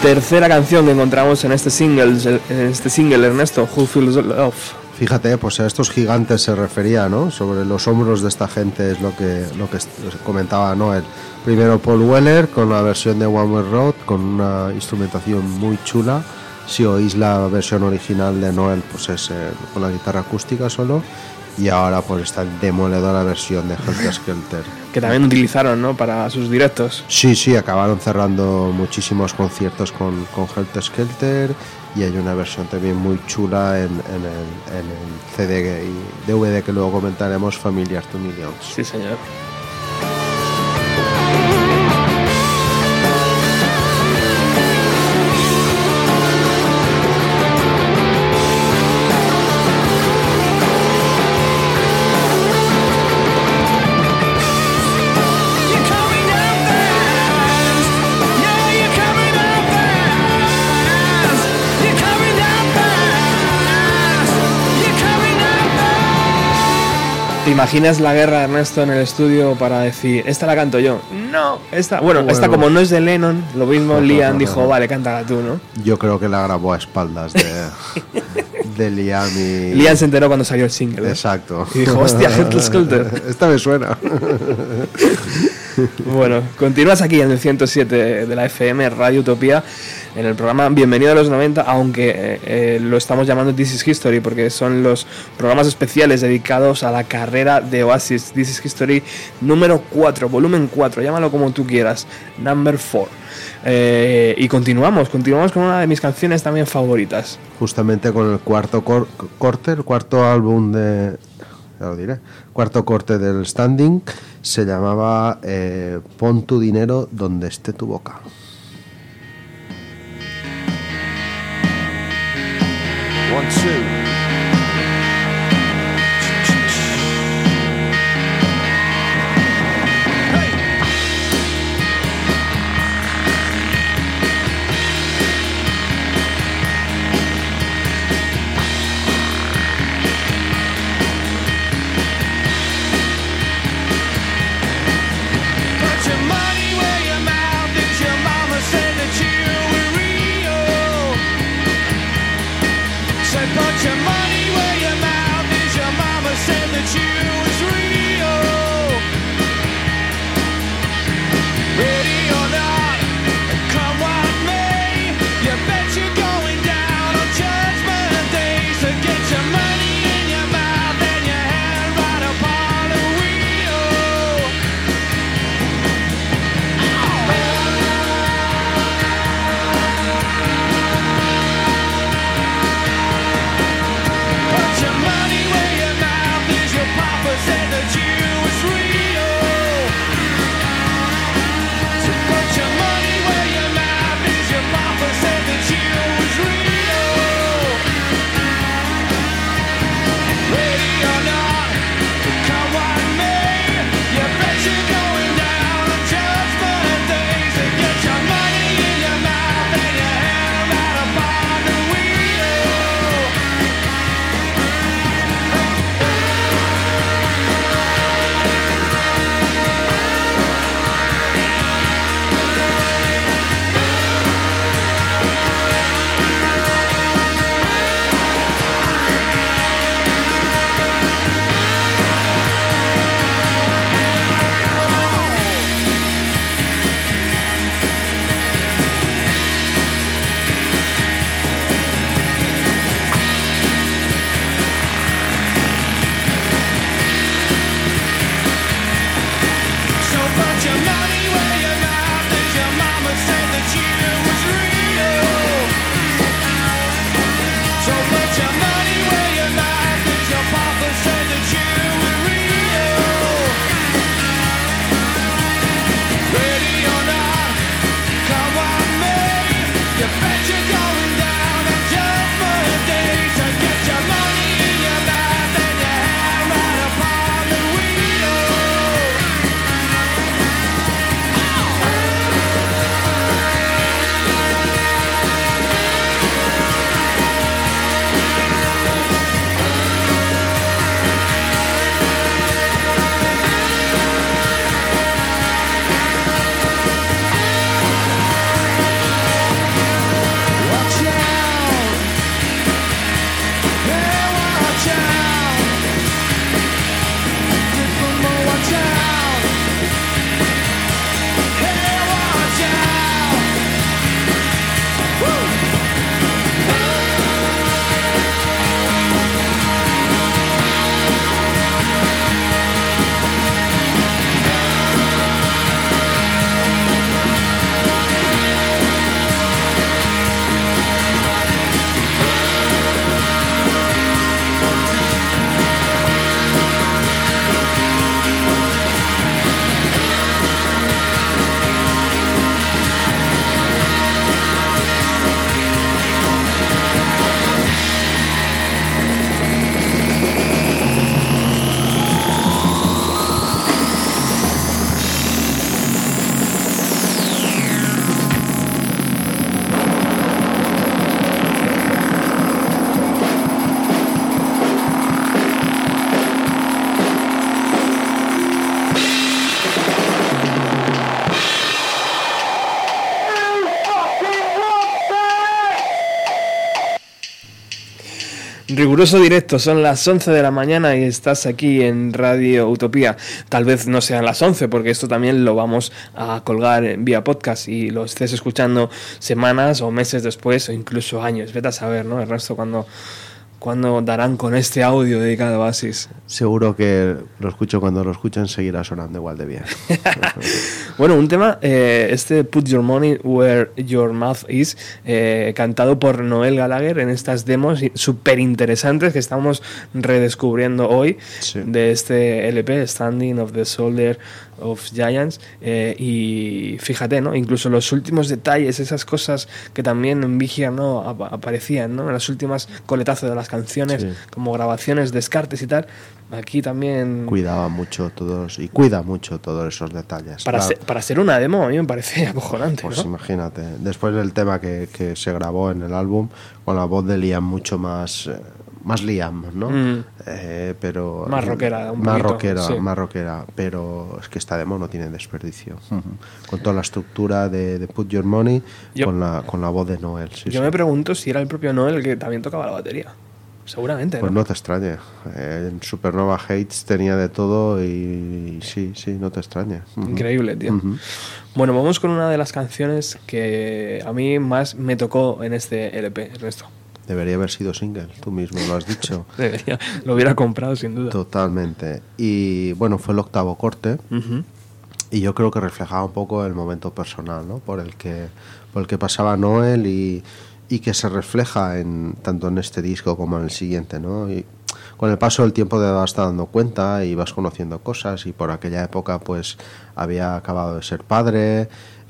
Tercera canción que encontramos en este single, en este single Ernesto, Who Feels Love. Fíjate, pues a estos gigantes se refería, ¿no? Sobre los hombros de esta gente es lo que, lo que comentaba Noel. Primero Paul Weller con la versión de One Way Road, con una instrumentación muy chula. Si oís la versión original de Noel, pues es eh, con la guitarra acústica solo. Y ahora pues esta demoledora versión de Helter Skelter. Que también utilizaron, ¿no? Para sus directos. Sí, sí, acabaron cerrando muchísimos conciertos con, con Helter Skelter y hay una versión también muy chula en, en el, en el CD y DVD que luego comentaremos, Familiar to Millions. Sí, señor. Imaginas la guerra, Ernesto, en el estudio para decir, esta la canto yo? No, esta. Bueno, esta como no es de Lennon, lo mismo Liam dijo, vale, cántala tú, ¿no? Yo creo que la grabó a espaldas de, de Liam y... Liam se enteró cuando salió el single. ¿eh? Exacto. Y dijo, hostia, Helter Skelter. Esta me suena. Bueno, continúas aquí en el 107 de la FM, Radio Utopía, en el programa Bienvenido a los 90, aunque eh, eh, lo estamos llamando This is History, porque son los programas especiales dedicados a la carrera de Oasis. This is History número 4, volumen 4, llámalo como tú quieras, number 4. Eh, y continuamos, continuamos con una de mis canciones también favoritas. Justamente con el cuarto cor- corte, el cuarto álbum de... Ya lo diré. Cuarto corte del Standing se llamaba Pon tu dinero donde esté tu boca. One, two. Riguroso directo, son las 11 de la mañana y estás aquí en Radio Utopía. Tal vez no sean las 11 porque esto también lo vamos a colgar en vía podcast y lo estés escuchando semanas o meses después o incluso años. Vete a saber, ¿no? Ernesto, cuando, cuando darán con este audio dedicado a Oasis. Seguro que lo escucho cuando lo escuchen, seguirá sonando igual de bien. Bueno, un tema, eh, este Put Your Money Where Your Mouth Is, eh, cantado por Noel Gallagher en estas demos súper interesantes que estamos redescubriendo hoy de este LP, Standing of the Shoulder of Giants. eh, y fíjate, ¿no? Incluso los últimos detalles, esas cosas que también en Vigia ¿no? Ap- aparecían, ¿no? En las últimas coletazos de las canciones, Sí. como grabaciones, descartes y tal. Aquí también. Cuidaba mucho todos y cuida mucho todos esos detalles. Para, Claro. ser, para ser una demo, a mí me parece acojonante. Pues ¿no? imagínate, después del tema que, que se grabó en el álbum, con la voz de Liam mucho más, eh, más Liam, ¿no? Mm. Eh, pero Más rockera, un más poquito, rockera, sí. más rockera, pero es que esta demo no tiene desperdicio. Con toda la estructura de, de Put Your Money, Yo- con la con la voz de Noel. sí, Yo sí. me pregunto si era el propio Noel el que también tocaba la batería. Seguramente, Pues ¿no? no te extrañe. Eh, en Supernova Hates tenía de todo y, sí, sí, no te extrañe. Ujú. Increíble, tío. Bueno, vamos con una de las canciones que a mí más me tocó en este LP, Ernesto. Debería haber sido single, tú mismo lo has dicho. Debería- lo hubiera comprado sin duda. Totalmente. Y bueno, fue el octavo corte. Y yo creo que reflejaba un poco el momento personal, ¿no? Por el que, por el que pasaba Noel y, y que se refleja en, tanto en este disco como en el siguiente, ¿no? Y con el paso del tiempo te vas dando cuenta y vas conociendo cosas y por aquella época pues había acabado de ser padre,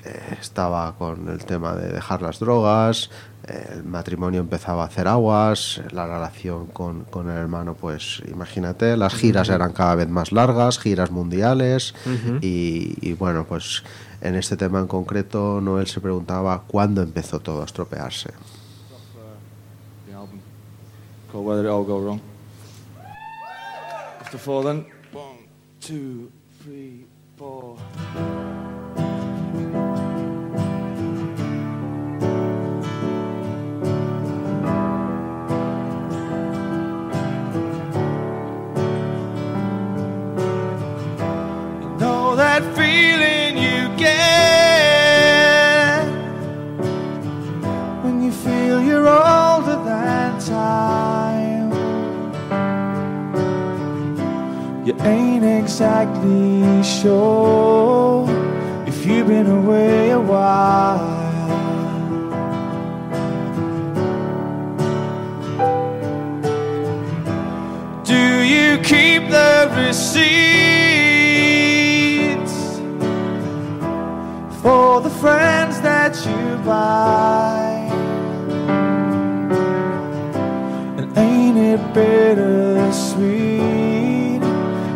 eh, estaba con el tema de dejar las drogas, el matrimonio empezaba a hacer aguas, la relación con, con el hermano, pues imagínate, las giras eran cada vez más largas, giras mundiales, y, y bueno, pues en este tema en concreto, Noel se preguntaba cuándo empezó todo a estropearse. the album called that feeling you get when you feel you're older than time. You ain't exactly sure if you've been away a while. Do you keep the receipts for the friends that you buy? And ain't it bittersweet?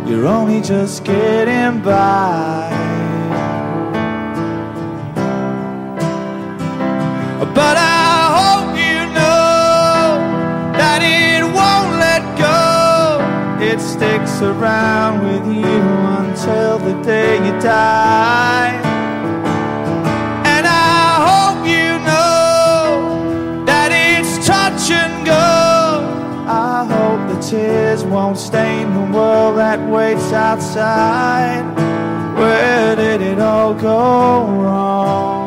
You're only just getting by. But I hope you know that it won't let go. It sticks around with you until the day you die. And go. I hope the tears won't stain the world that waits outside. Where did it all go wrong?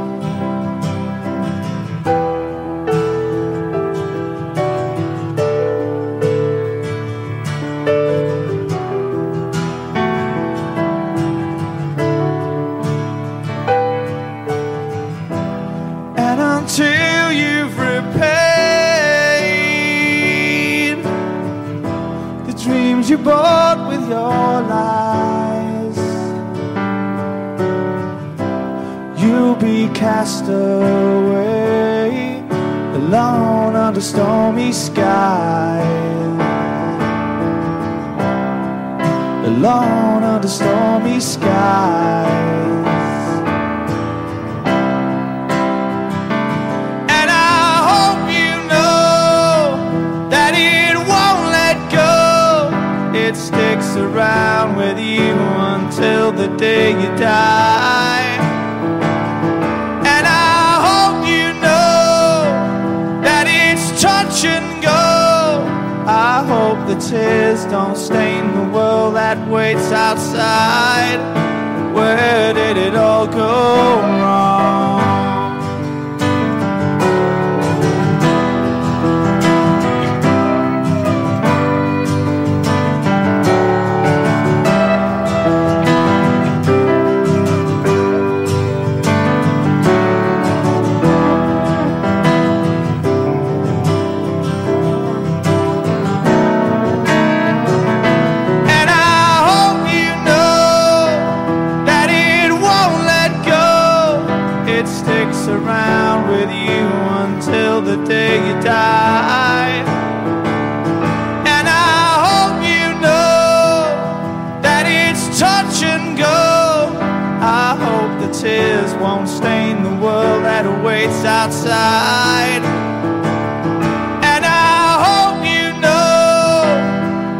Bought with your lies, you'll be cast away alone under stormy skies. Alone under stormy skies. Until the day you die. And I hope you know that it's touch and go. I hope the tears don't stain the world that waits outside. Where did it all go wrong? And I hope you know that it's touch and go. I hope the tears won't stain the world that awaits outside. And I hope you know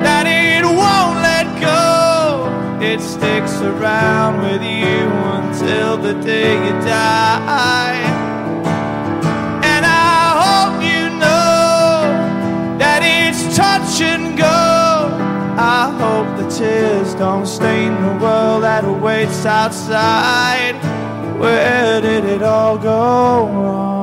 that it won't let go. It sticks around with you until the day you die. Tears don't stain the world that awaits outside. Where did it all go wrong?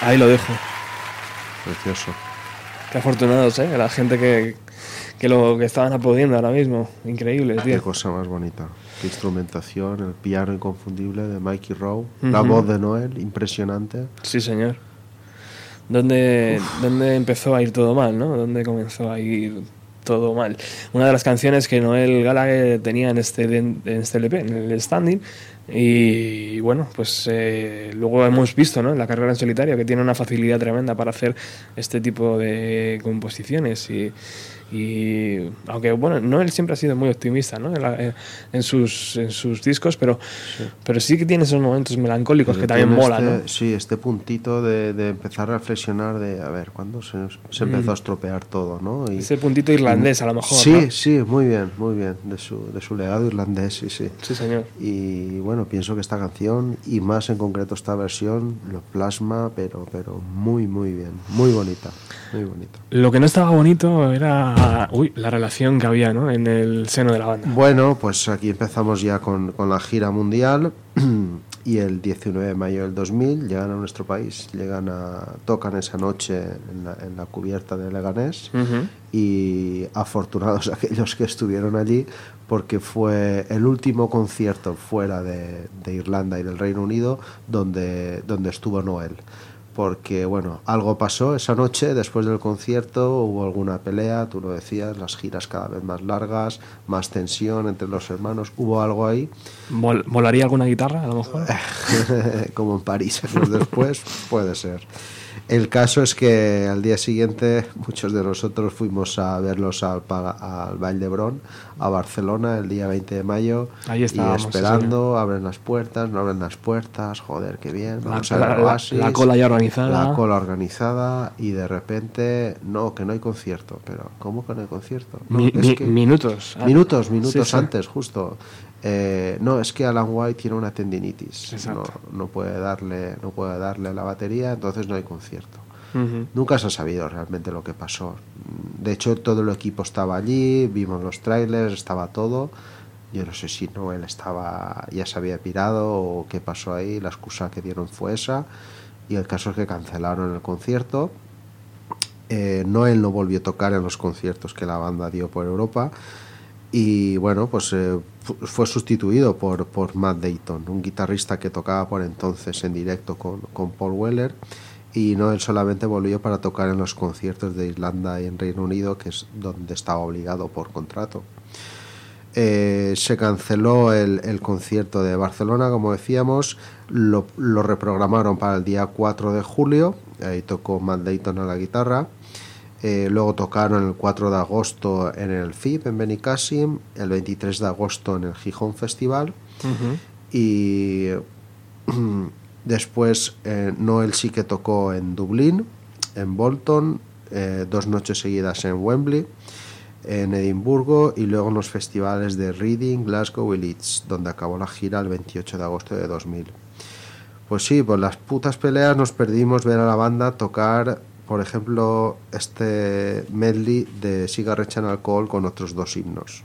Ahí lo dejo. Precioso. Qué afortunados, ¿eh? La gente que, que lo que estaban aplaudiendo ahora mismo. Increíble, Qué tío. cosa más bonita. Qué instrumentación, el piano inconfundible de Mikey Rowe, la voz de Noel, impresionante. Sí, señor. ¿Dónde, ¿Dónde empezó a ir todo mal, no? ¿Dónde comenzó a ir todo mal? Una de las canciones que Noel Gallagher tenía en este, en este LP, en el Standing, y bueno, pues eh, luego hemos visto ¿no? en la carrera en solitario que tiene una facilidad tremenda para hacer este tipo de composiciones y, y aunque bueno, Noel siempre ha sido muy optimista ¿no? en, la- en- sus, en sus discos, pero sí. pero sí que tiene esos momentos melancólicos Pero que también mola, este- ¿no? Sí, este puntito de, de empezar a reflexionar de, a ver, ¿cuándo se, se empezó Mm. a estropear todo, no? Y- Ese puntito irlandés, a lo mejor, Sí, ¿no? sí, muy bien, muy bien, de su, de su legado irlandés, sí, sí. Sí, señor. Y bueno, pienso que esta canción, y más en concreto esta versión, lo plasma, pero, pero muy, muy bien, muy bonita, muy bonita. Lo que no estaba bonito era uy, la relación que había ¿no? en el seno de la banda. Bueno, pues aquí empezamos ya con, con la gira mundial y el 19 de mayo del 2000 llegan a nuestro país, llegan a, tocan esa noche en la, en la cubierta de Leganés Ujú. y afortunados aquellos que estuvieron allí porque fue el último concierto fuera de, de Irlanda y del Reino Unido donde, donde estuvo Noel. Porque, bueno, algo pasó esa noche, después del concierto hubo alguna pelea, tú lo decías, las giras cada vez más largas, más tensión entre los hermanos, hubo algo ahí, Mol- ¿Molaría alguna guitarra, a lo mejor? como en París años después, puede ser. El caso es que al día siguiente muchos de nosotros fuimos a verlos al, al Vall d'Hebron, a Barcelona, el día 20 de mayo, Ahí y sí, esperando, abren las puertas, no abren las puertas, joder, qué bien, La- vamos a la- ver la- Oasis, la cola ya organizada. La cola organizada y de repente, no, que no hay concierto, pero ¿cómo que no hay concierto? No, Mi- es mi- que- minutos. Minutos, minutos Sí, sí. antes, justo. Eh, no, es que Alan White tiene una tendinitis. No, no puede darle, no puede darle la batería, entonces no hay concierto. Nunca se ha sabido realmente lo que pasó. De hecho, todo el equipo estaba allí, vimos los trailers, estaba todo. Yo no sé si Noel estaba, ya se había pirado o qué pasó ahí. La excusa que dieron fue esa. Y el caso es que cancelaron el concierto. Eh, Noel no volvió a tocar en los conciertos que la banda dio por Europa. Y bueno, pues eh, fu- fue sustituido por, por Matt Dayton, un guitarrista que tocaba por entonces en directo con, con Paul Weller. Y Noel solamente volvió para tocar en los conciertos de Irlanda y en Reino Unido, que es donde estaba obligado por contrato. Eh, se canceló el, el concierto de Barcelona, como decíamos, lo, lo reprogramaron para el día 4 de julio, ahí tocó Matt Dayton a la guitarra, Eh, luego tocaron el 4 de agosto en el FIP en Benicassim, el 23 de agosto en el Gijón Festival. Y Después eh, Noel sí que tocó en Dublín, en Bolton, eh, dos noches seguidas en Wembley, en Edimburgo y luego en los festivales de Reading, Glasgow y Leeds, donde acabó la gira el 28 de agosto de 2000. Pues sí, por las putas peleas nos perdimos ver a la banda tocar, por ejemplo, este medley de Cigarette en Alcohol con otros dos himnos.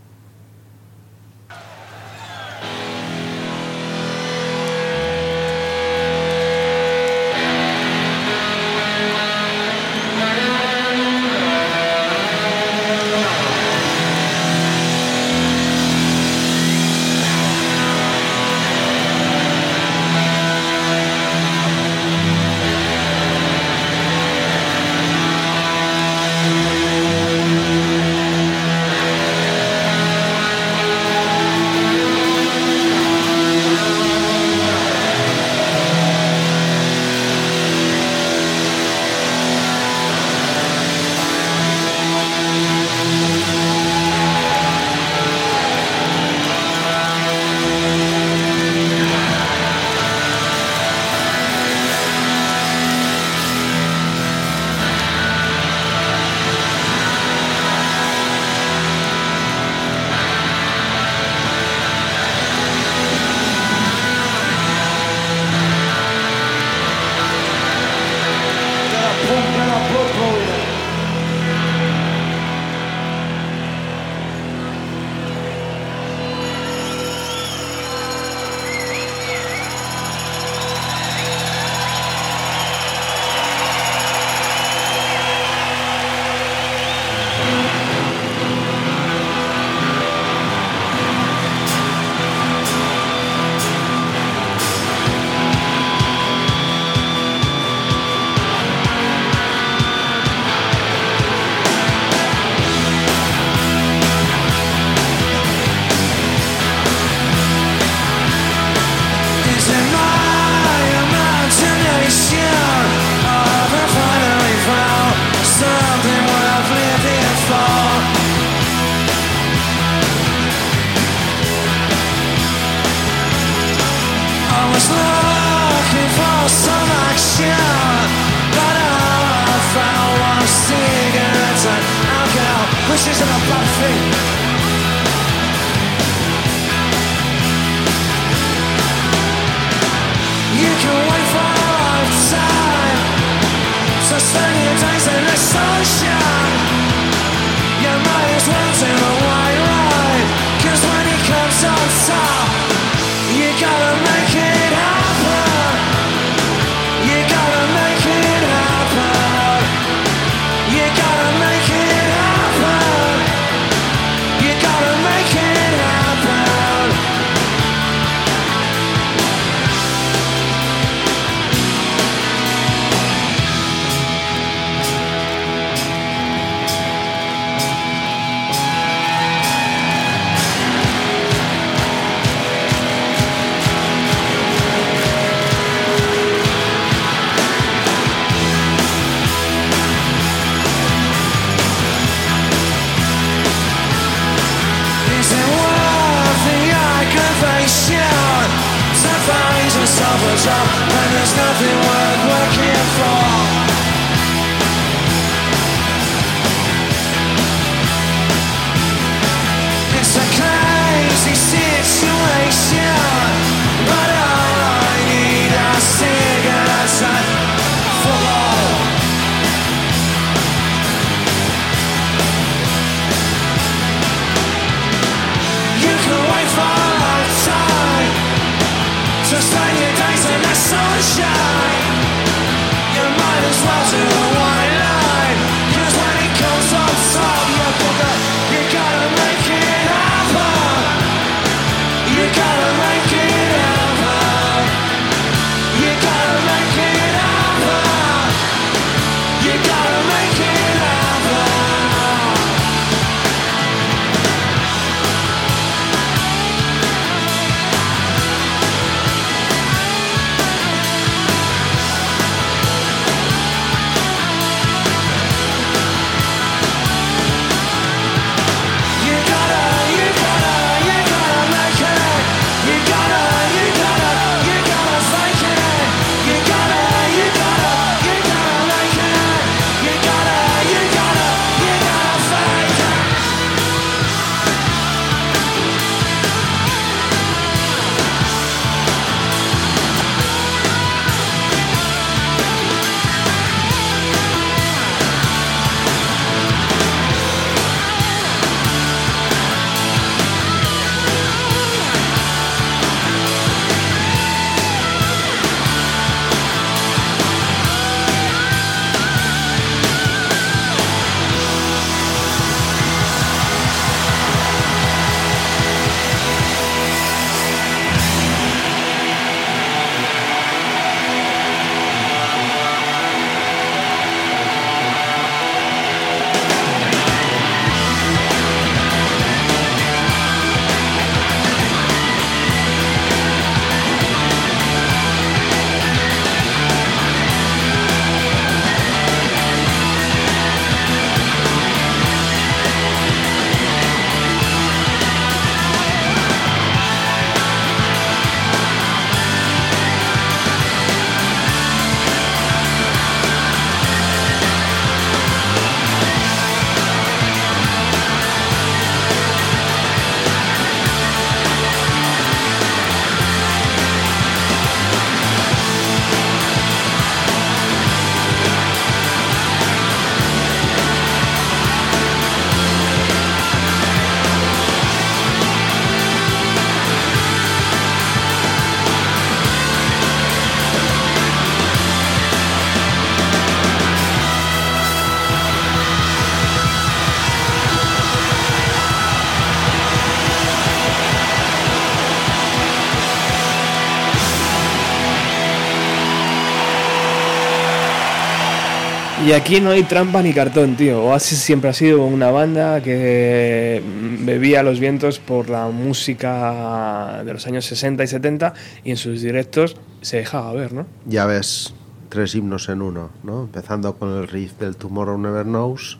Aquí no hay trampa ni cartón, tío. Oasis siempre ha sido una banda que mm, bebía los vientos por la música de los años 60 y 70 y en sus directos se dejaba ver, ¿no? Ya ves, tres himnos en uno, ¿no? Empezando con el riff del Tomorrow Never Knows,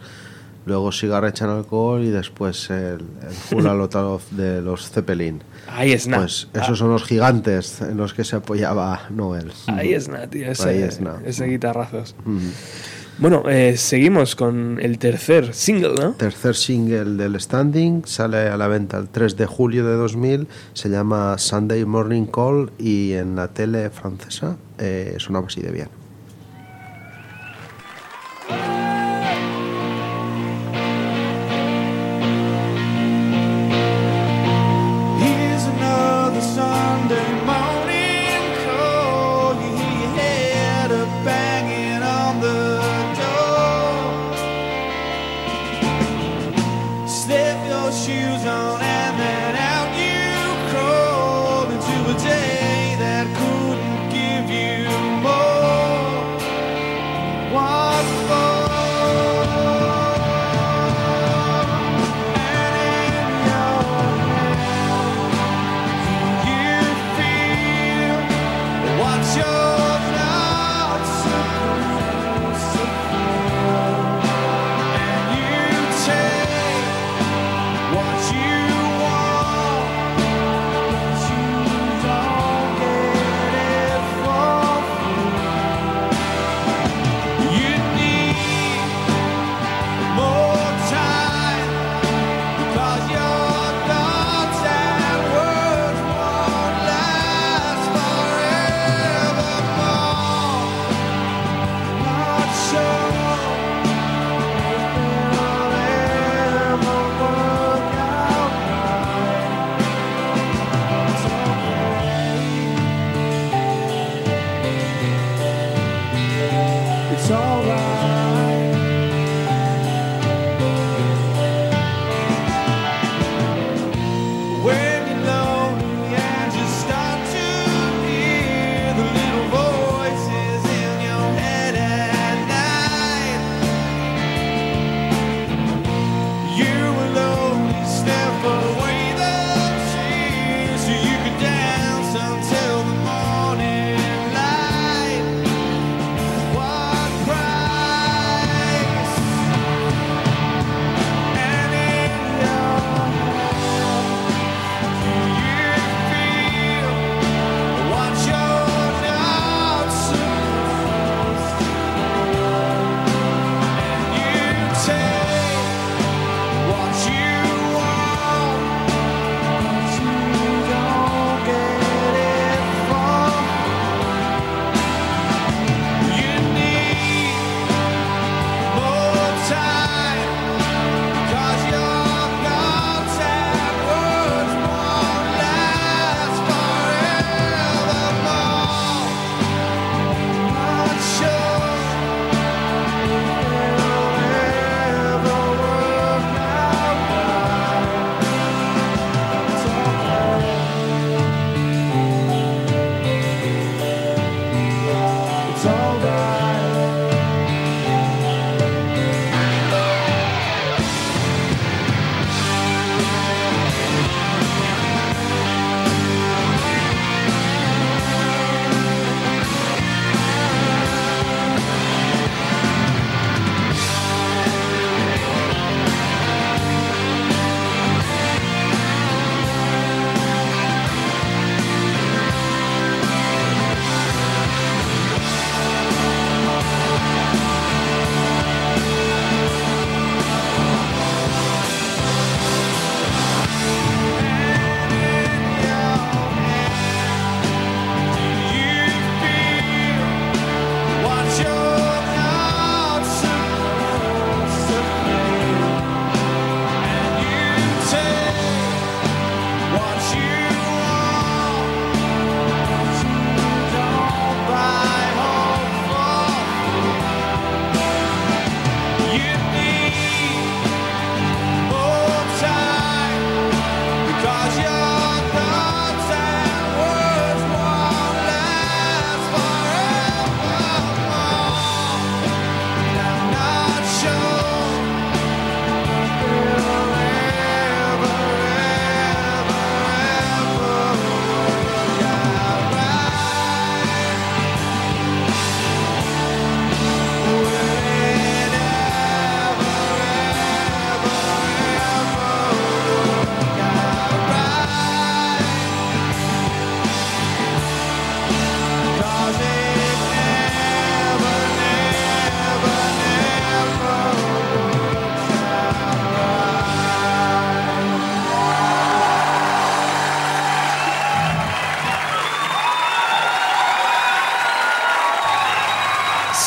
luego Cigarette and Alcohol y después el, el Full a Lot of de los Zeppelin. Ahí es nada. Pues esos son los gigantes en los que se apoyaba Noel. Ahí es nada, tío. Ese, Ahí es nada. ese guitarrazos. Ujú. Bueno, eh, seguimos con el tercer single, ¿no? Tercer single del Standing sale a la venta el 3 de julio de 2000, se llama Sunday Morning Call y en la tele francesa eh, sonaba así de bien.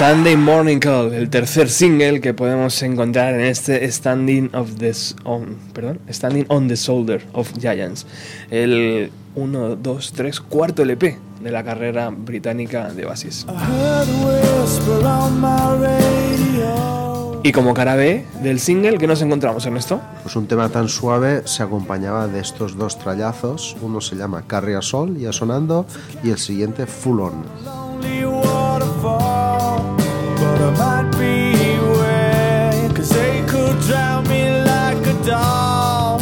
Sunday Morning Call, el tercer single que podemos encontrar en este Standing of the on, perdón, Standing on the Shoulder of Giants, el 1 2 3 cuarto LP de la carrera británica de a radio. Y como cara B del single que nos encontramos en esto, Pues un tema tan suave se acompañaba de estos dos trallazos. Uno se llama Carry Sol, ya sonando, y el siguiente Full On. I might be away, cause they could drown me like a doll.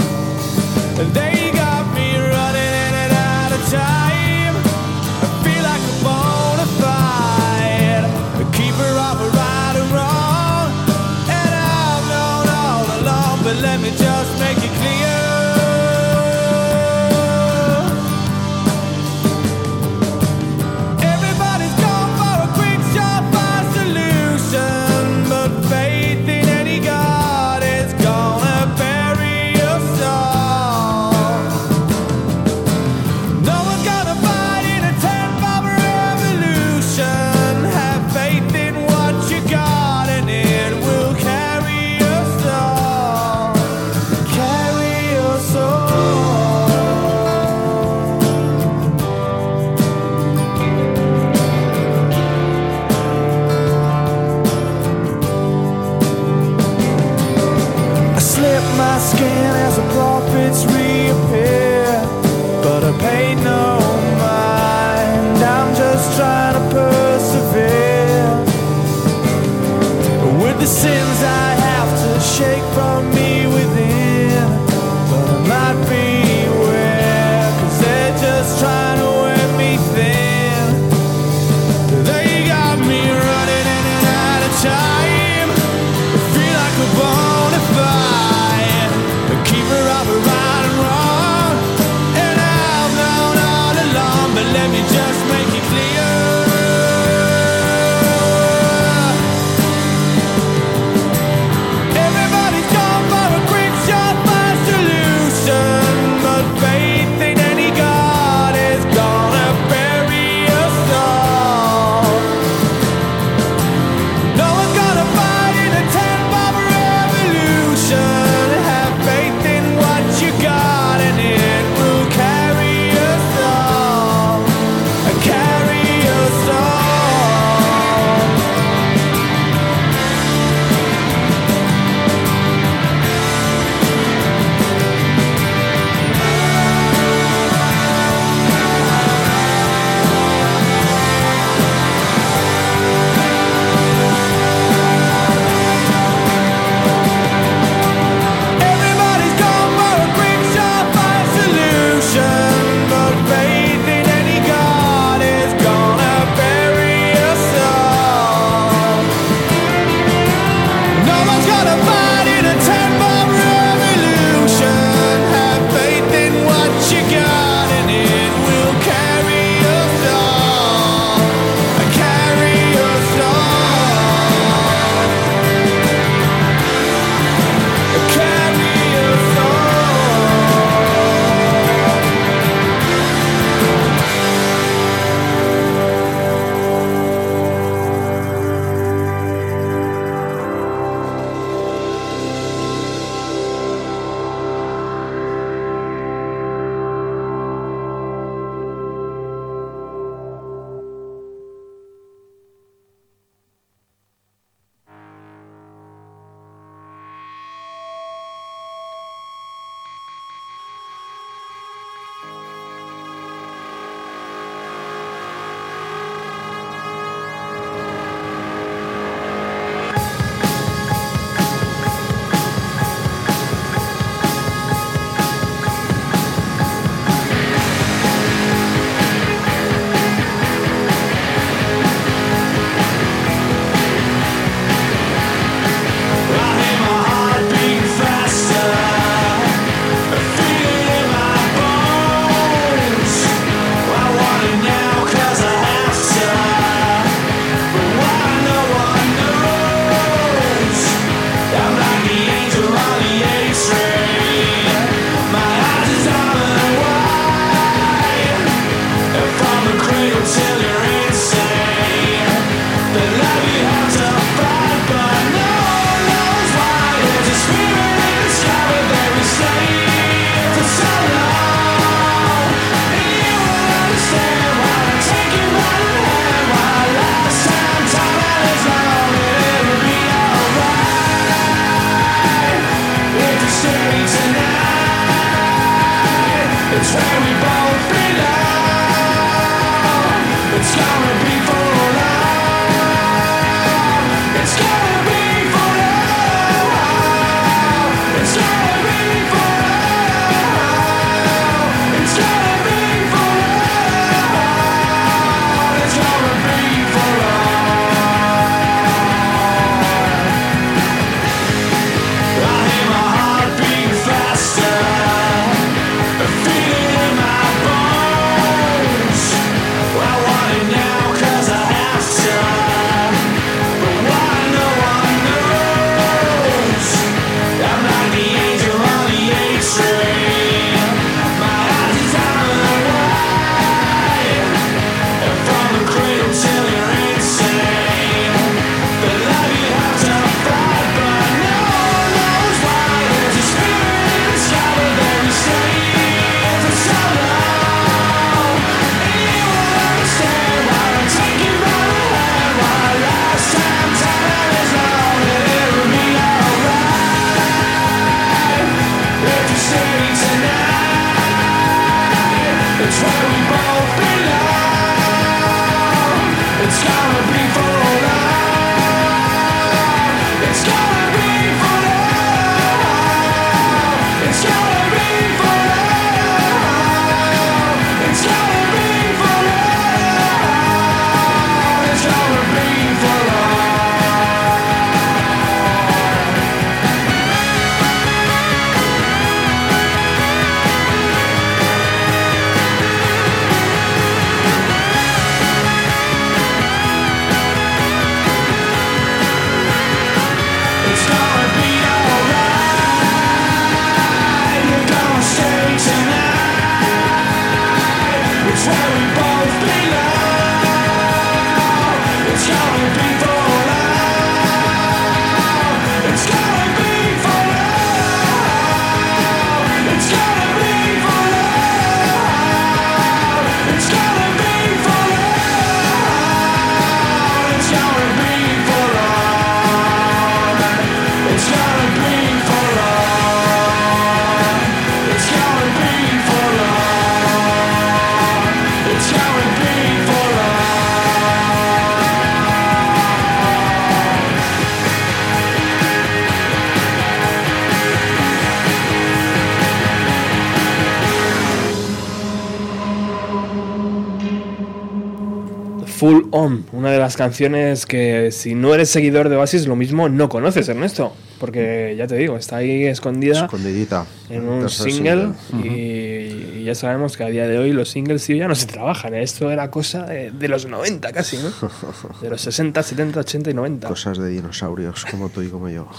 Canciones que si no eres seguidor de Oasis, lo mismo no conoces, Ernesto. Porque ya te digo, está ahí escondida Escondidita. en un single, single. y, y ya sabemos que a día de hoy los singles tío, ya no se trabajan. ¿eh? Esto era cosa de, de los 90 casi, ¿no? De los 60, 70, 80 y 90. Cosas de dinosaurios, como tú y como yo.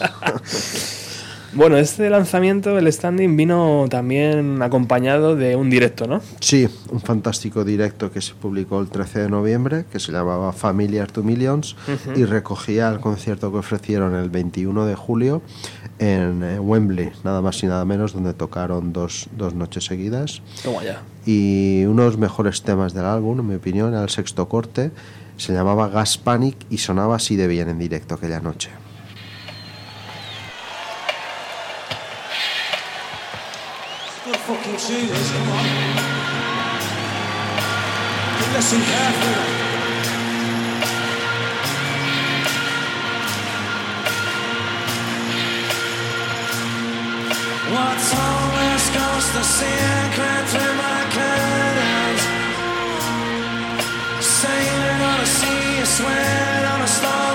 Bueno, este lanzamiento, el standing, vino también acompañado de un directo, ¿no? Sí, un fantástico directo que se publicó el 13 de noviembre, que se llamaba Familiar to Millions, y recogía el concierto que ofrecieron el 21 de julio en eh, Wembley, nada más y nada menos, donde tocaron dos, dos noches seguidas. Toma ya. Y unos mejores temas del álbum, en mi opinión, era el sexto corte, se llamaba Gas Panic y sonaba así de bien en directo aquella noche. don't. Come on. Listen carefully. What's on this coast? The sea clear through my kind. Sailing on a sea, I sweat on a star.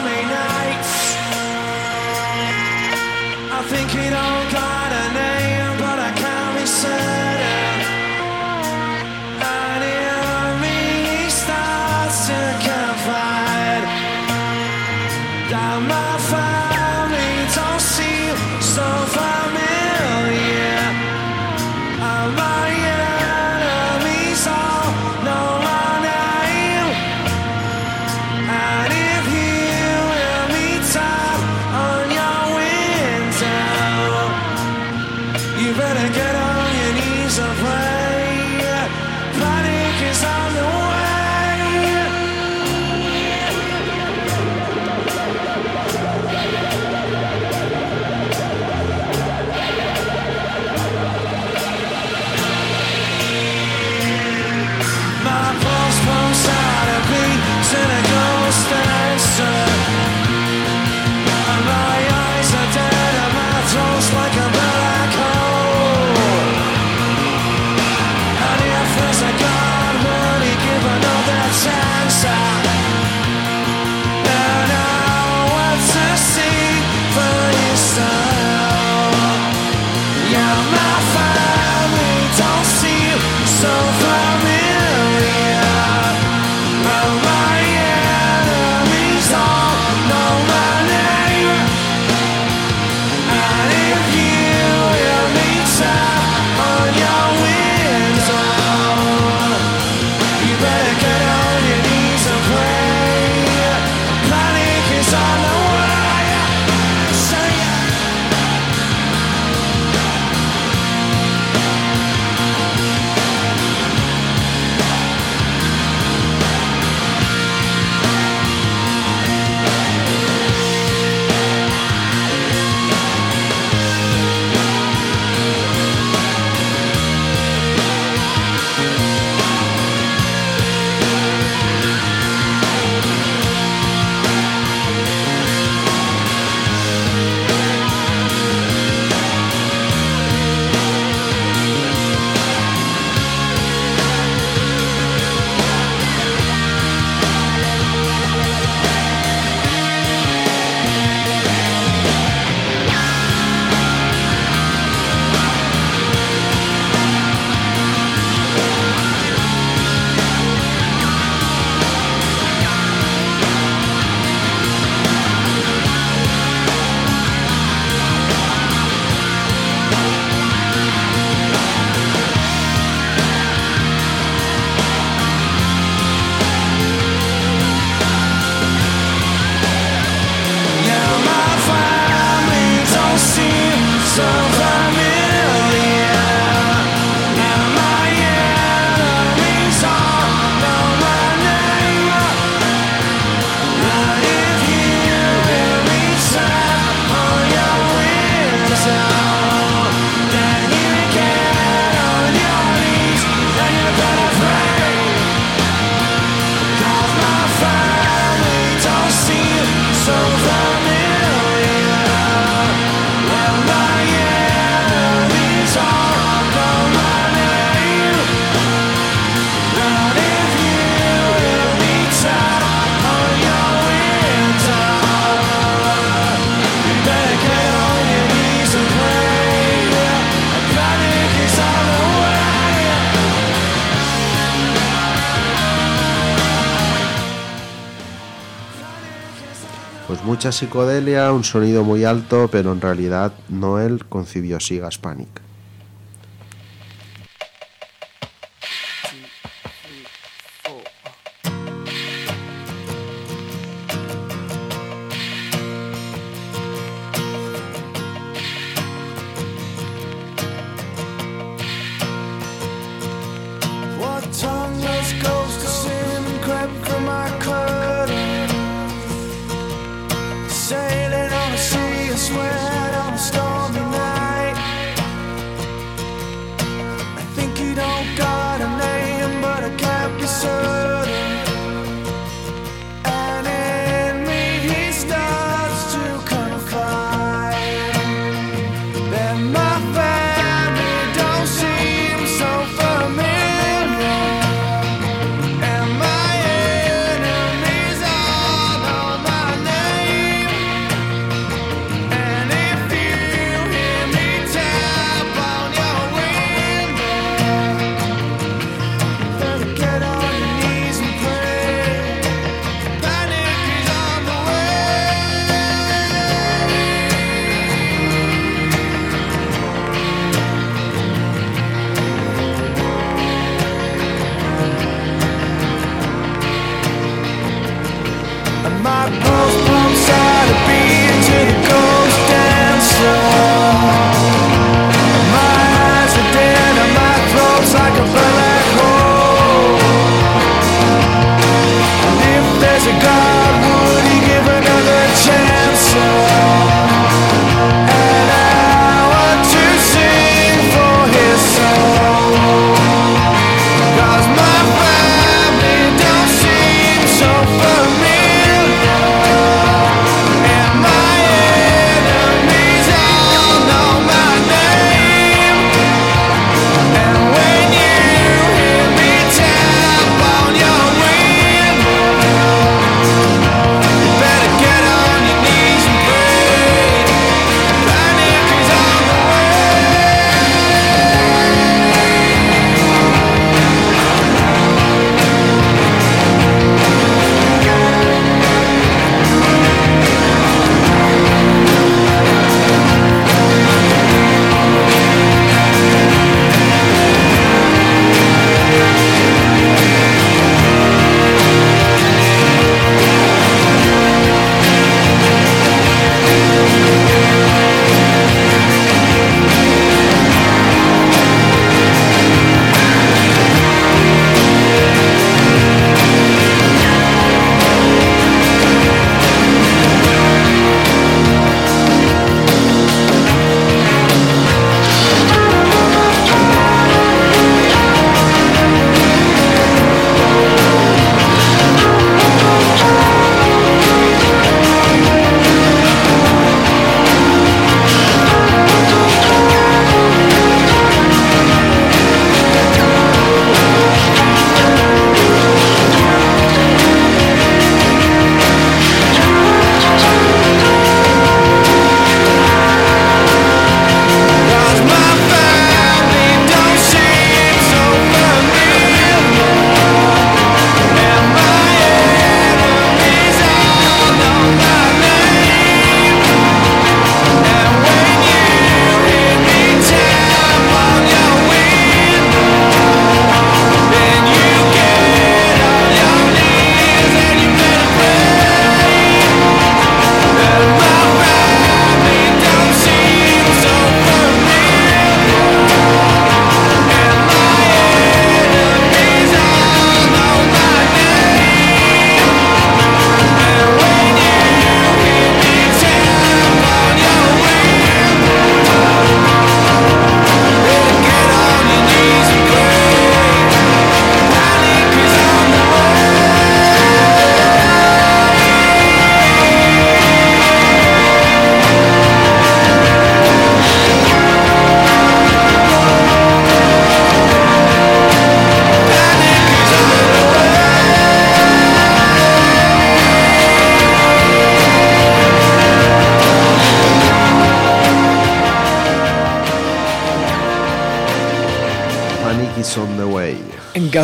psicodelia, un sonido muy alto, pero en realidad Noel concibió Sigas Panic.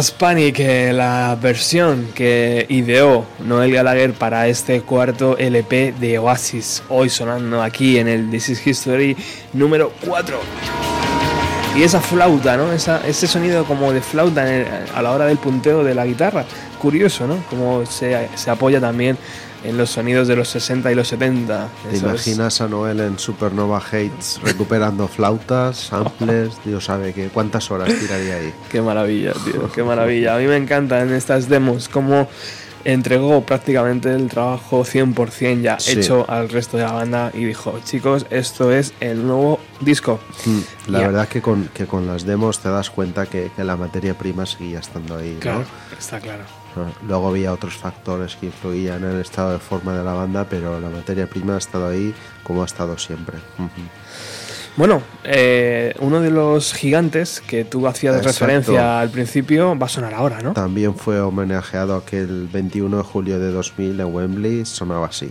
Que la versión que ideó Noel Gallagher para este cuarto LP de Oasis, hoy sonando aquí en el This is History número 4. Y esa flauta, ¿no? Esa- ese sonido como de flauta el- a la hora del punteo de la guitarra. Curioso, ¿no? Como se apoya también en los sonidos de los 60 y los 70. ¿Te es- imaginas a Noel en Supernova Hates recuperando flautas, samples? Dios sabe que cuántas horas tiraría ahí. Qué maravilla, tío, qué maravilla. A mí me encantan estas demos, como entregó prácticamente el trabajo 100% ya Sí. hecho al resto de la banda y dijo, chicos, esto es el nuevo disco. Mm, La verdad que con, que con las demos te das cuenta que, que la materia prima seguía estando ahí. ¿no? Claro, está claro. Luego había otros factores que influían en el estado de forma de la banda, pero la materia prima ha estado ahí como ha estado siempre. Bueno, eh, uno de los gigantes que tú hacías Exacto. referencia al principio va a sonar ahora, ¿no? También fue homenajeado aquel 21 de julio de 2000 en Wembley, sonaba así.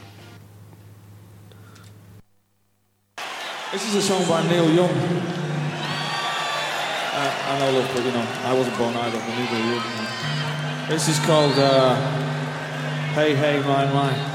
This is a song by Neil Young. I, I know, look, but you know, I wasn't born either, but neither you. This is called uh, Hey Hey My My.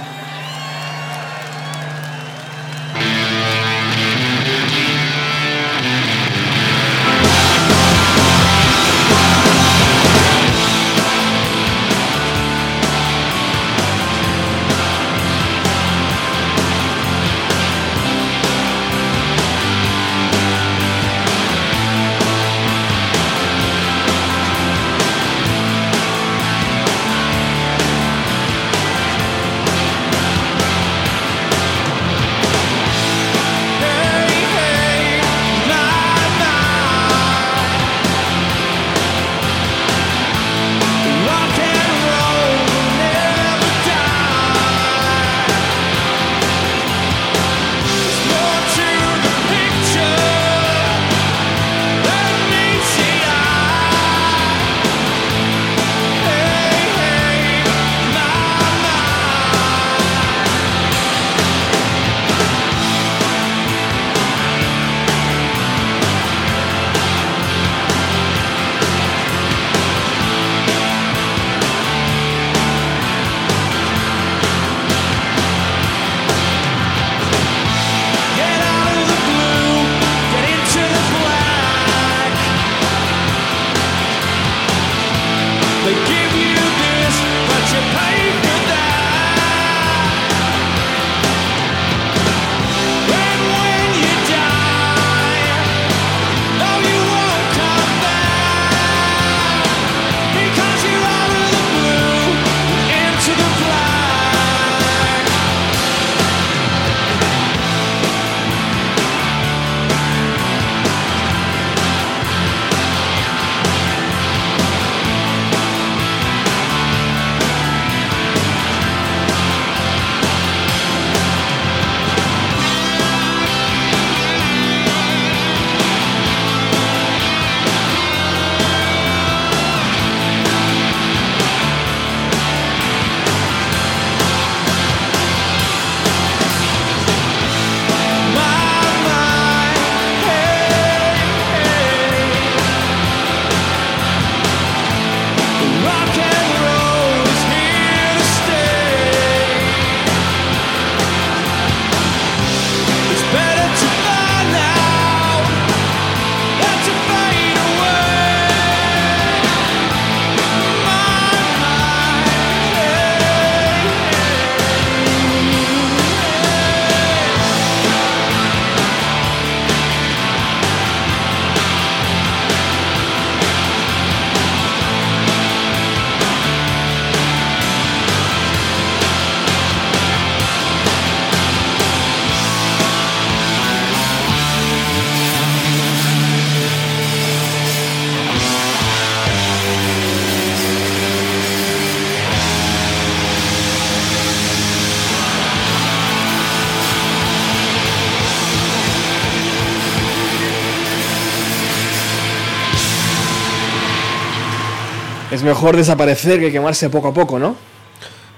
Mejor desaparecer que quemarse poco a poco, ¿no?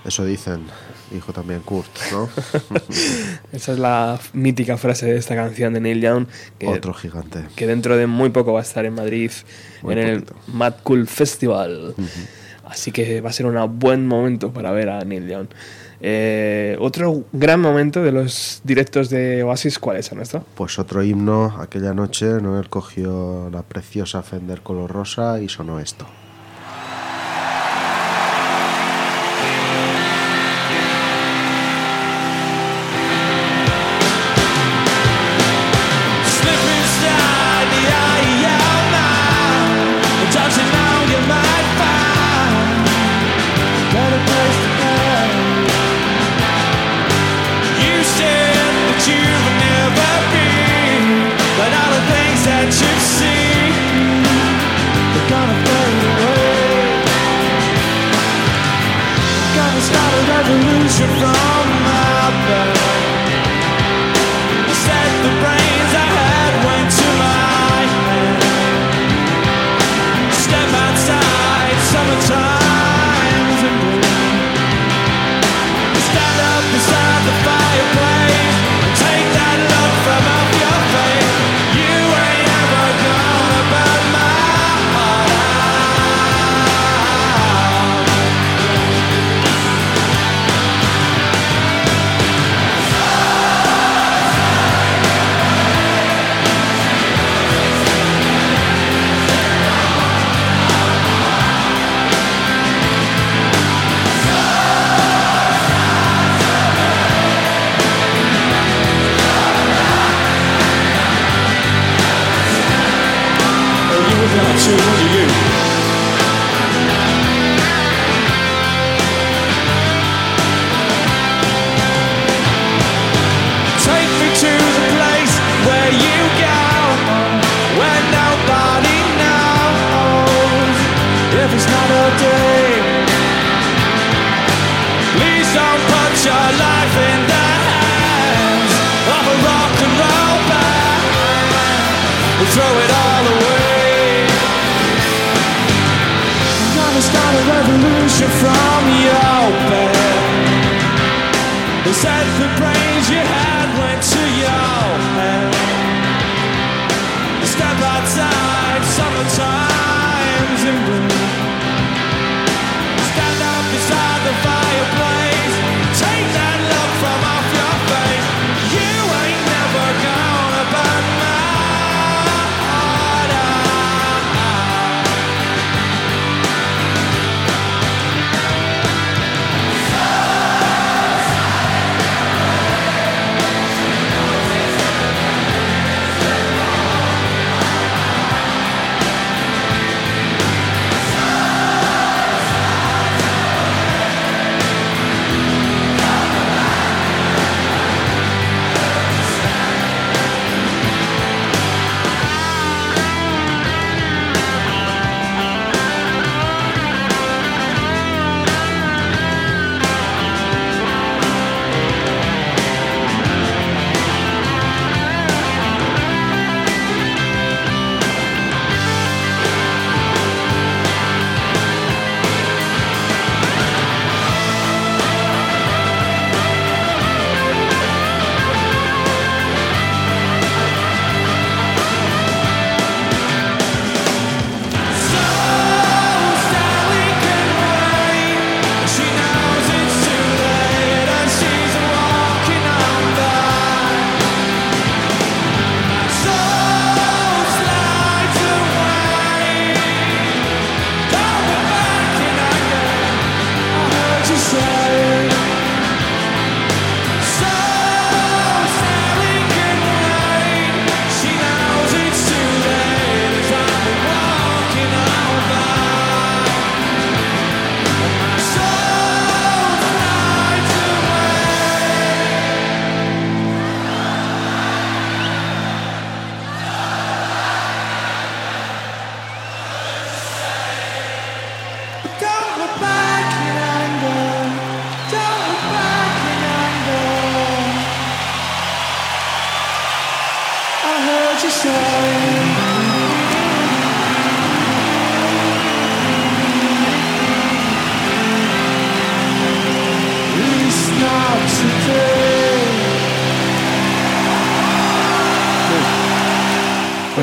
Eso dicen. dijo también Kurt, ¿no? Esa es la mítica frase de esta canción de Neil Young. Que, Otro gigante. Que dentro de muy poco va a estar en Madrid Muy en el. Mad Cool Festival. Así que va a ser un buen momento para ver a Neil Young. Eh, otro gran momento de los directos de Oasis, ¿cuál es, Ernesto? Pues otro himno, aquella noche Noel cogió la preciosa Fender color rosa y sonó esto.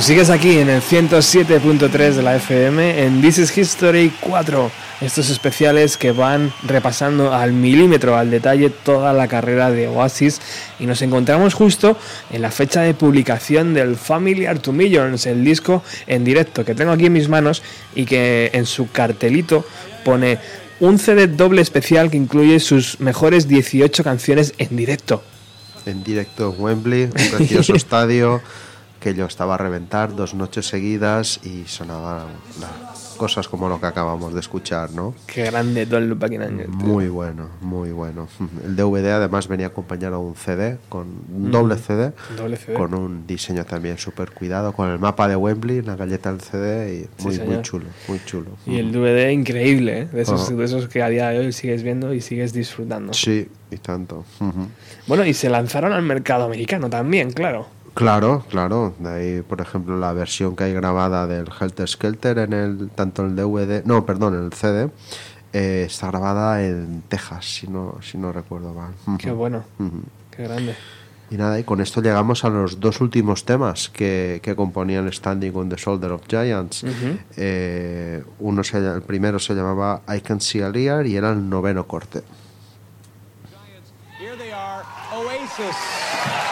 Sigues aquí en el 107.3 de la FM en This is History 4. Estos especiales que van repasando al milímetro, al detalle, toda la carrera de Oasis. Y nos encontramos justo en la fecha de publicación del Familiar to Millions, el disco en directo que tengo aquí en mis manos y que en su cartelito pone un CD doble especial que incluye sus mejores 18 canciones en directo. En directo en Wembley, un precioso estadio que yo estaba a reventar dos noches seguidas y sonaban las cosas como lo que acabamos de escuchar, ¿no? Qué grande in Anger. tío. Muy bueno, muy bueno. El DVD además venía acompañado de un CD, con un doble CD, Doble CD. con un diseño también súper cuidado, con el mapa de Wembley, una galleta del CD y Sí, muy, muy señor. chulo, muy chulo. Y el DVD increíble, ¿eh? de, esos, de esos que a día de hoy sigues viendo y sigues disfrutando. Sí, y tanto. Ujú. Bueno, y se lanzaron al mercado americano también, claro. Claro, claro. De ahí, por ejemplo, la versión que hay grabada del Helter Skelter en el tanto el DVD, no, perdón, en el CD, eh, está grabada en Texas, si no, si no recuerdo mal. Qué bueno, qué grande. Y nada, y con esto llegamos a los dos últimos temas que, que componían Standing on the Shoulder of Giants. Eh, uno se, el primero se llamaba I Can See a Lear y era el noveno corte. Here they are, Oasis.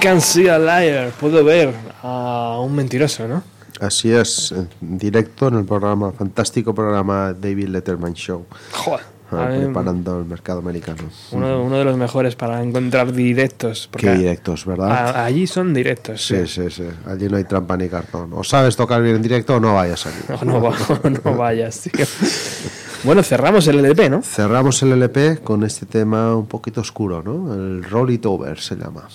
Can see a liar. Puedo ver a un mentiroso, ¿no? Así es, en directo en el programa, fantástico programa David Letterman Show. Joder. Ah, preparando el mercado americano. Uno, uno de los mejores para encontrar directos. Qué directos, ¿verdad? a- allí son directos. Sí, sí, sí. Allí no hay trampa ni cartón. O sabes tocar bien en directo o no vayas allí. No, no, va- no vayas, tío. Bueno, cerramos el LP, ¿no? Cerramos el LP con este tema un poquito oscuro, ¿no? El Roll It Over se llama.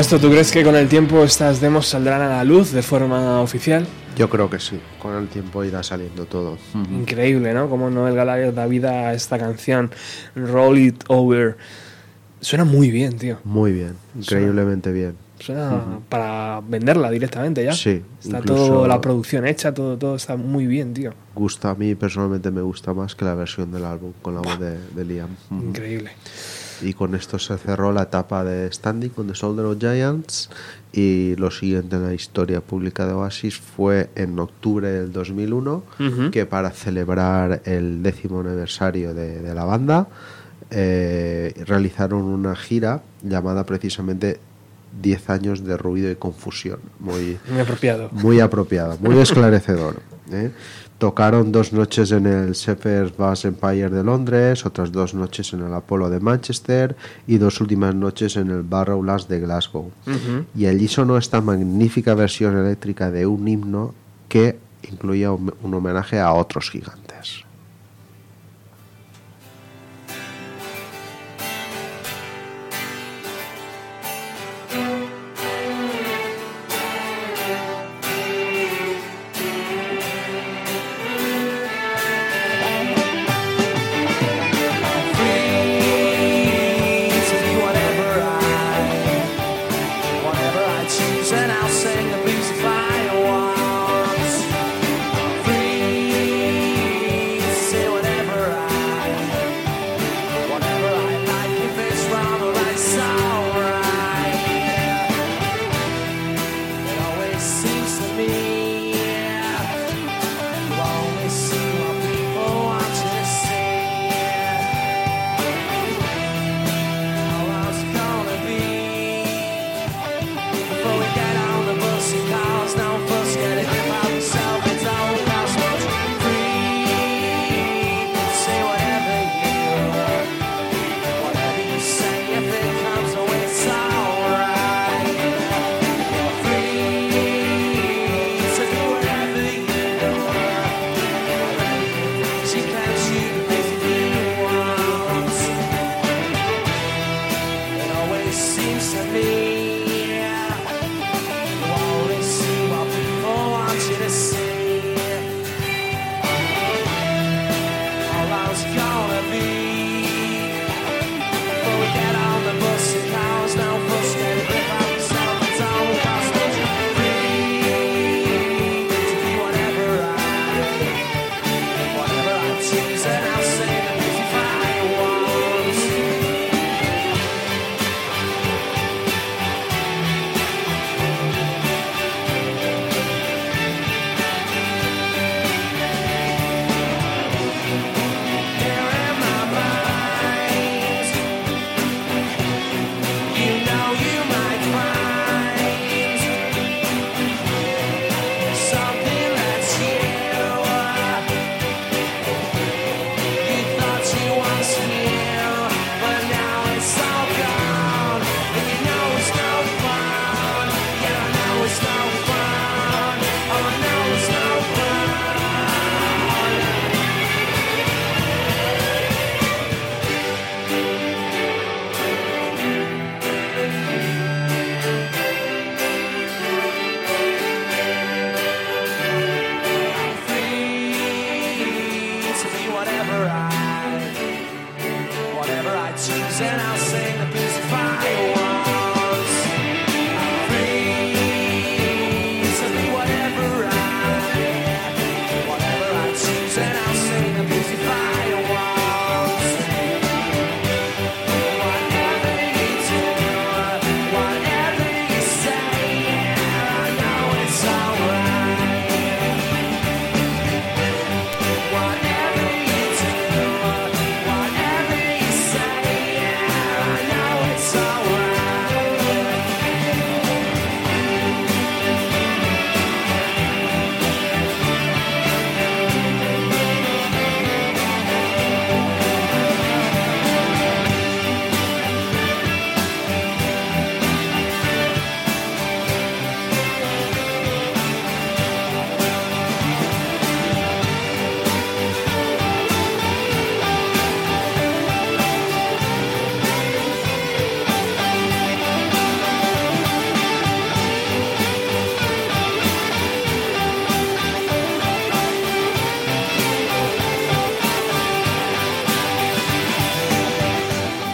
Ernesto, ¿tú crees que con el tiempo estas demos saldrán a la luz de forma oficial? Yo creo que sí, con el tiempo irá saliendo todo. Increíble, ¿no? Como Noel Gallagher da vida a esta canción, Roll It Over. Suena muy bien, tío. Muy bien, increíblemente bien. Suena Ujú. para venderla directamente ya. Sí, Está toda la producción hecha, todo, todo está muy bien, tío. Gusta a mí personalmente me gusta más que la versión del álbum con la voz de, de Liam. Ujú. Increíble. Y con esto se cerró la etapa de Standing con The Soldier of Giants y lo siguiente en la historia pública de Oasis fue en octubre del 2001 Ujú. que para celebrar el décimo aniversario de, de la banda eh, realizaron una gira llamada precisamente 10 años de ruido y confusión. Muy, Muy apropiado. muy apropiado, muy esclarecedor. ¿Eh? Tocaron dos noches en el Shepherd's Bass Empire de Londres, otras dos noches en el Apollo de Manchester y dos últimas noches en el Barrowlands de Glasgow. Y allí sonó esta magnífica versión eléctrica de un himno que incluía un, un homenaje a otros gigantes.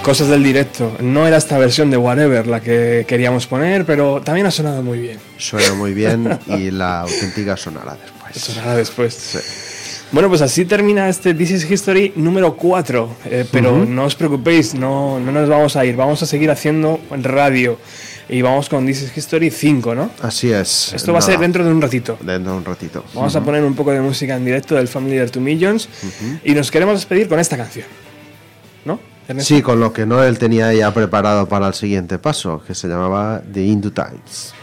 Cosas del directo. No era esta versión de Whatever la que queríamos poner, pero también ha sonado muy bien. Suena muy bien y la auténtica sonará después. Sonará después. Bueno, pues así termina este This is History número 4. Eh, pero Ujú. no os preocupéis, no, no nos vamos a ir. Vamos a seguir haciendo radio. Y vamos con This is History 5, ¿no? Así es. Esto va a Nada, ser dentro de un ratito. Dentro de un ratito. Vamos a poner un poco de música en directo del Familiar to Millions. Y nos queremos despedir con esta canción. ¿No? Sí, con lo que Noel tenía ya preparado para el siguiente paso, que se llamaba The Hindu Times.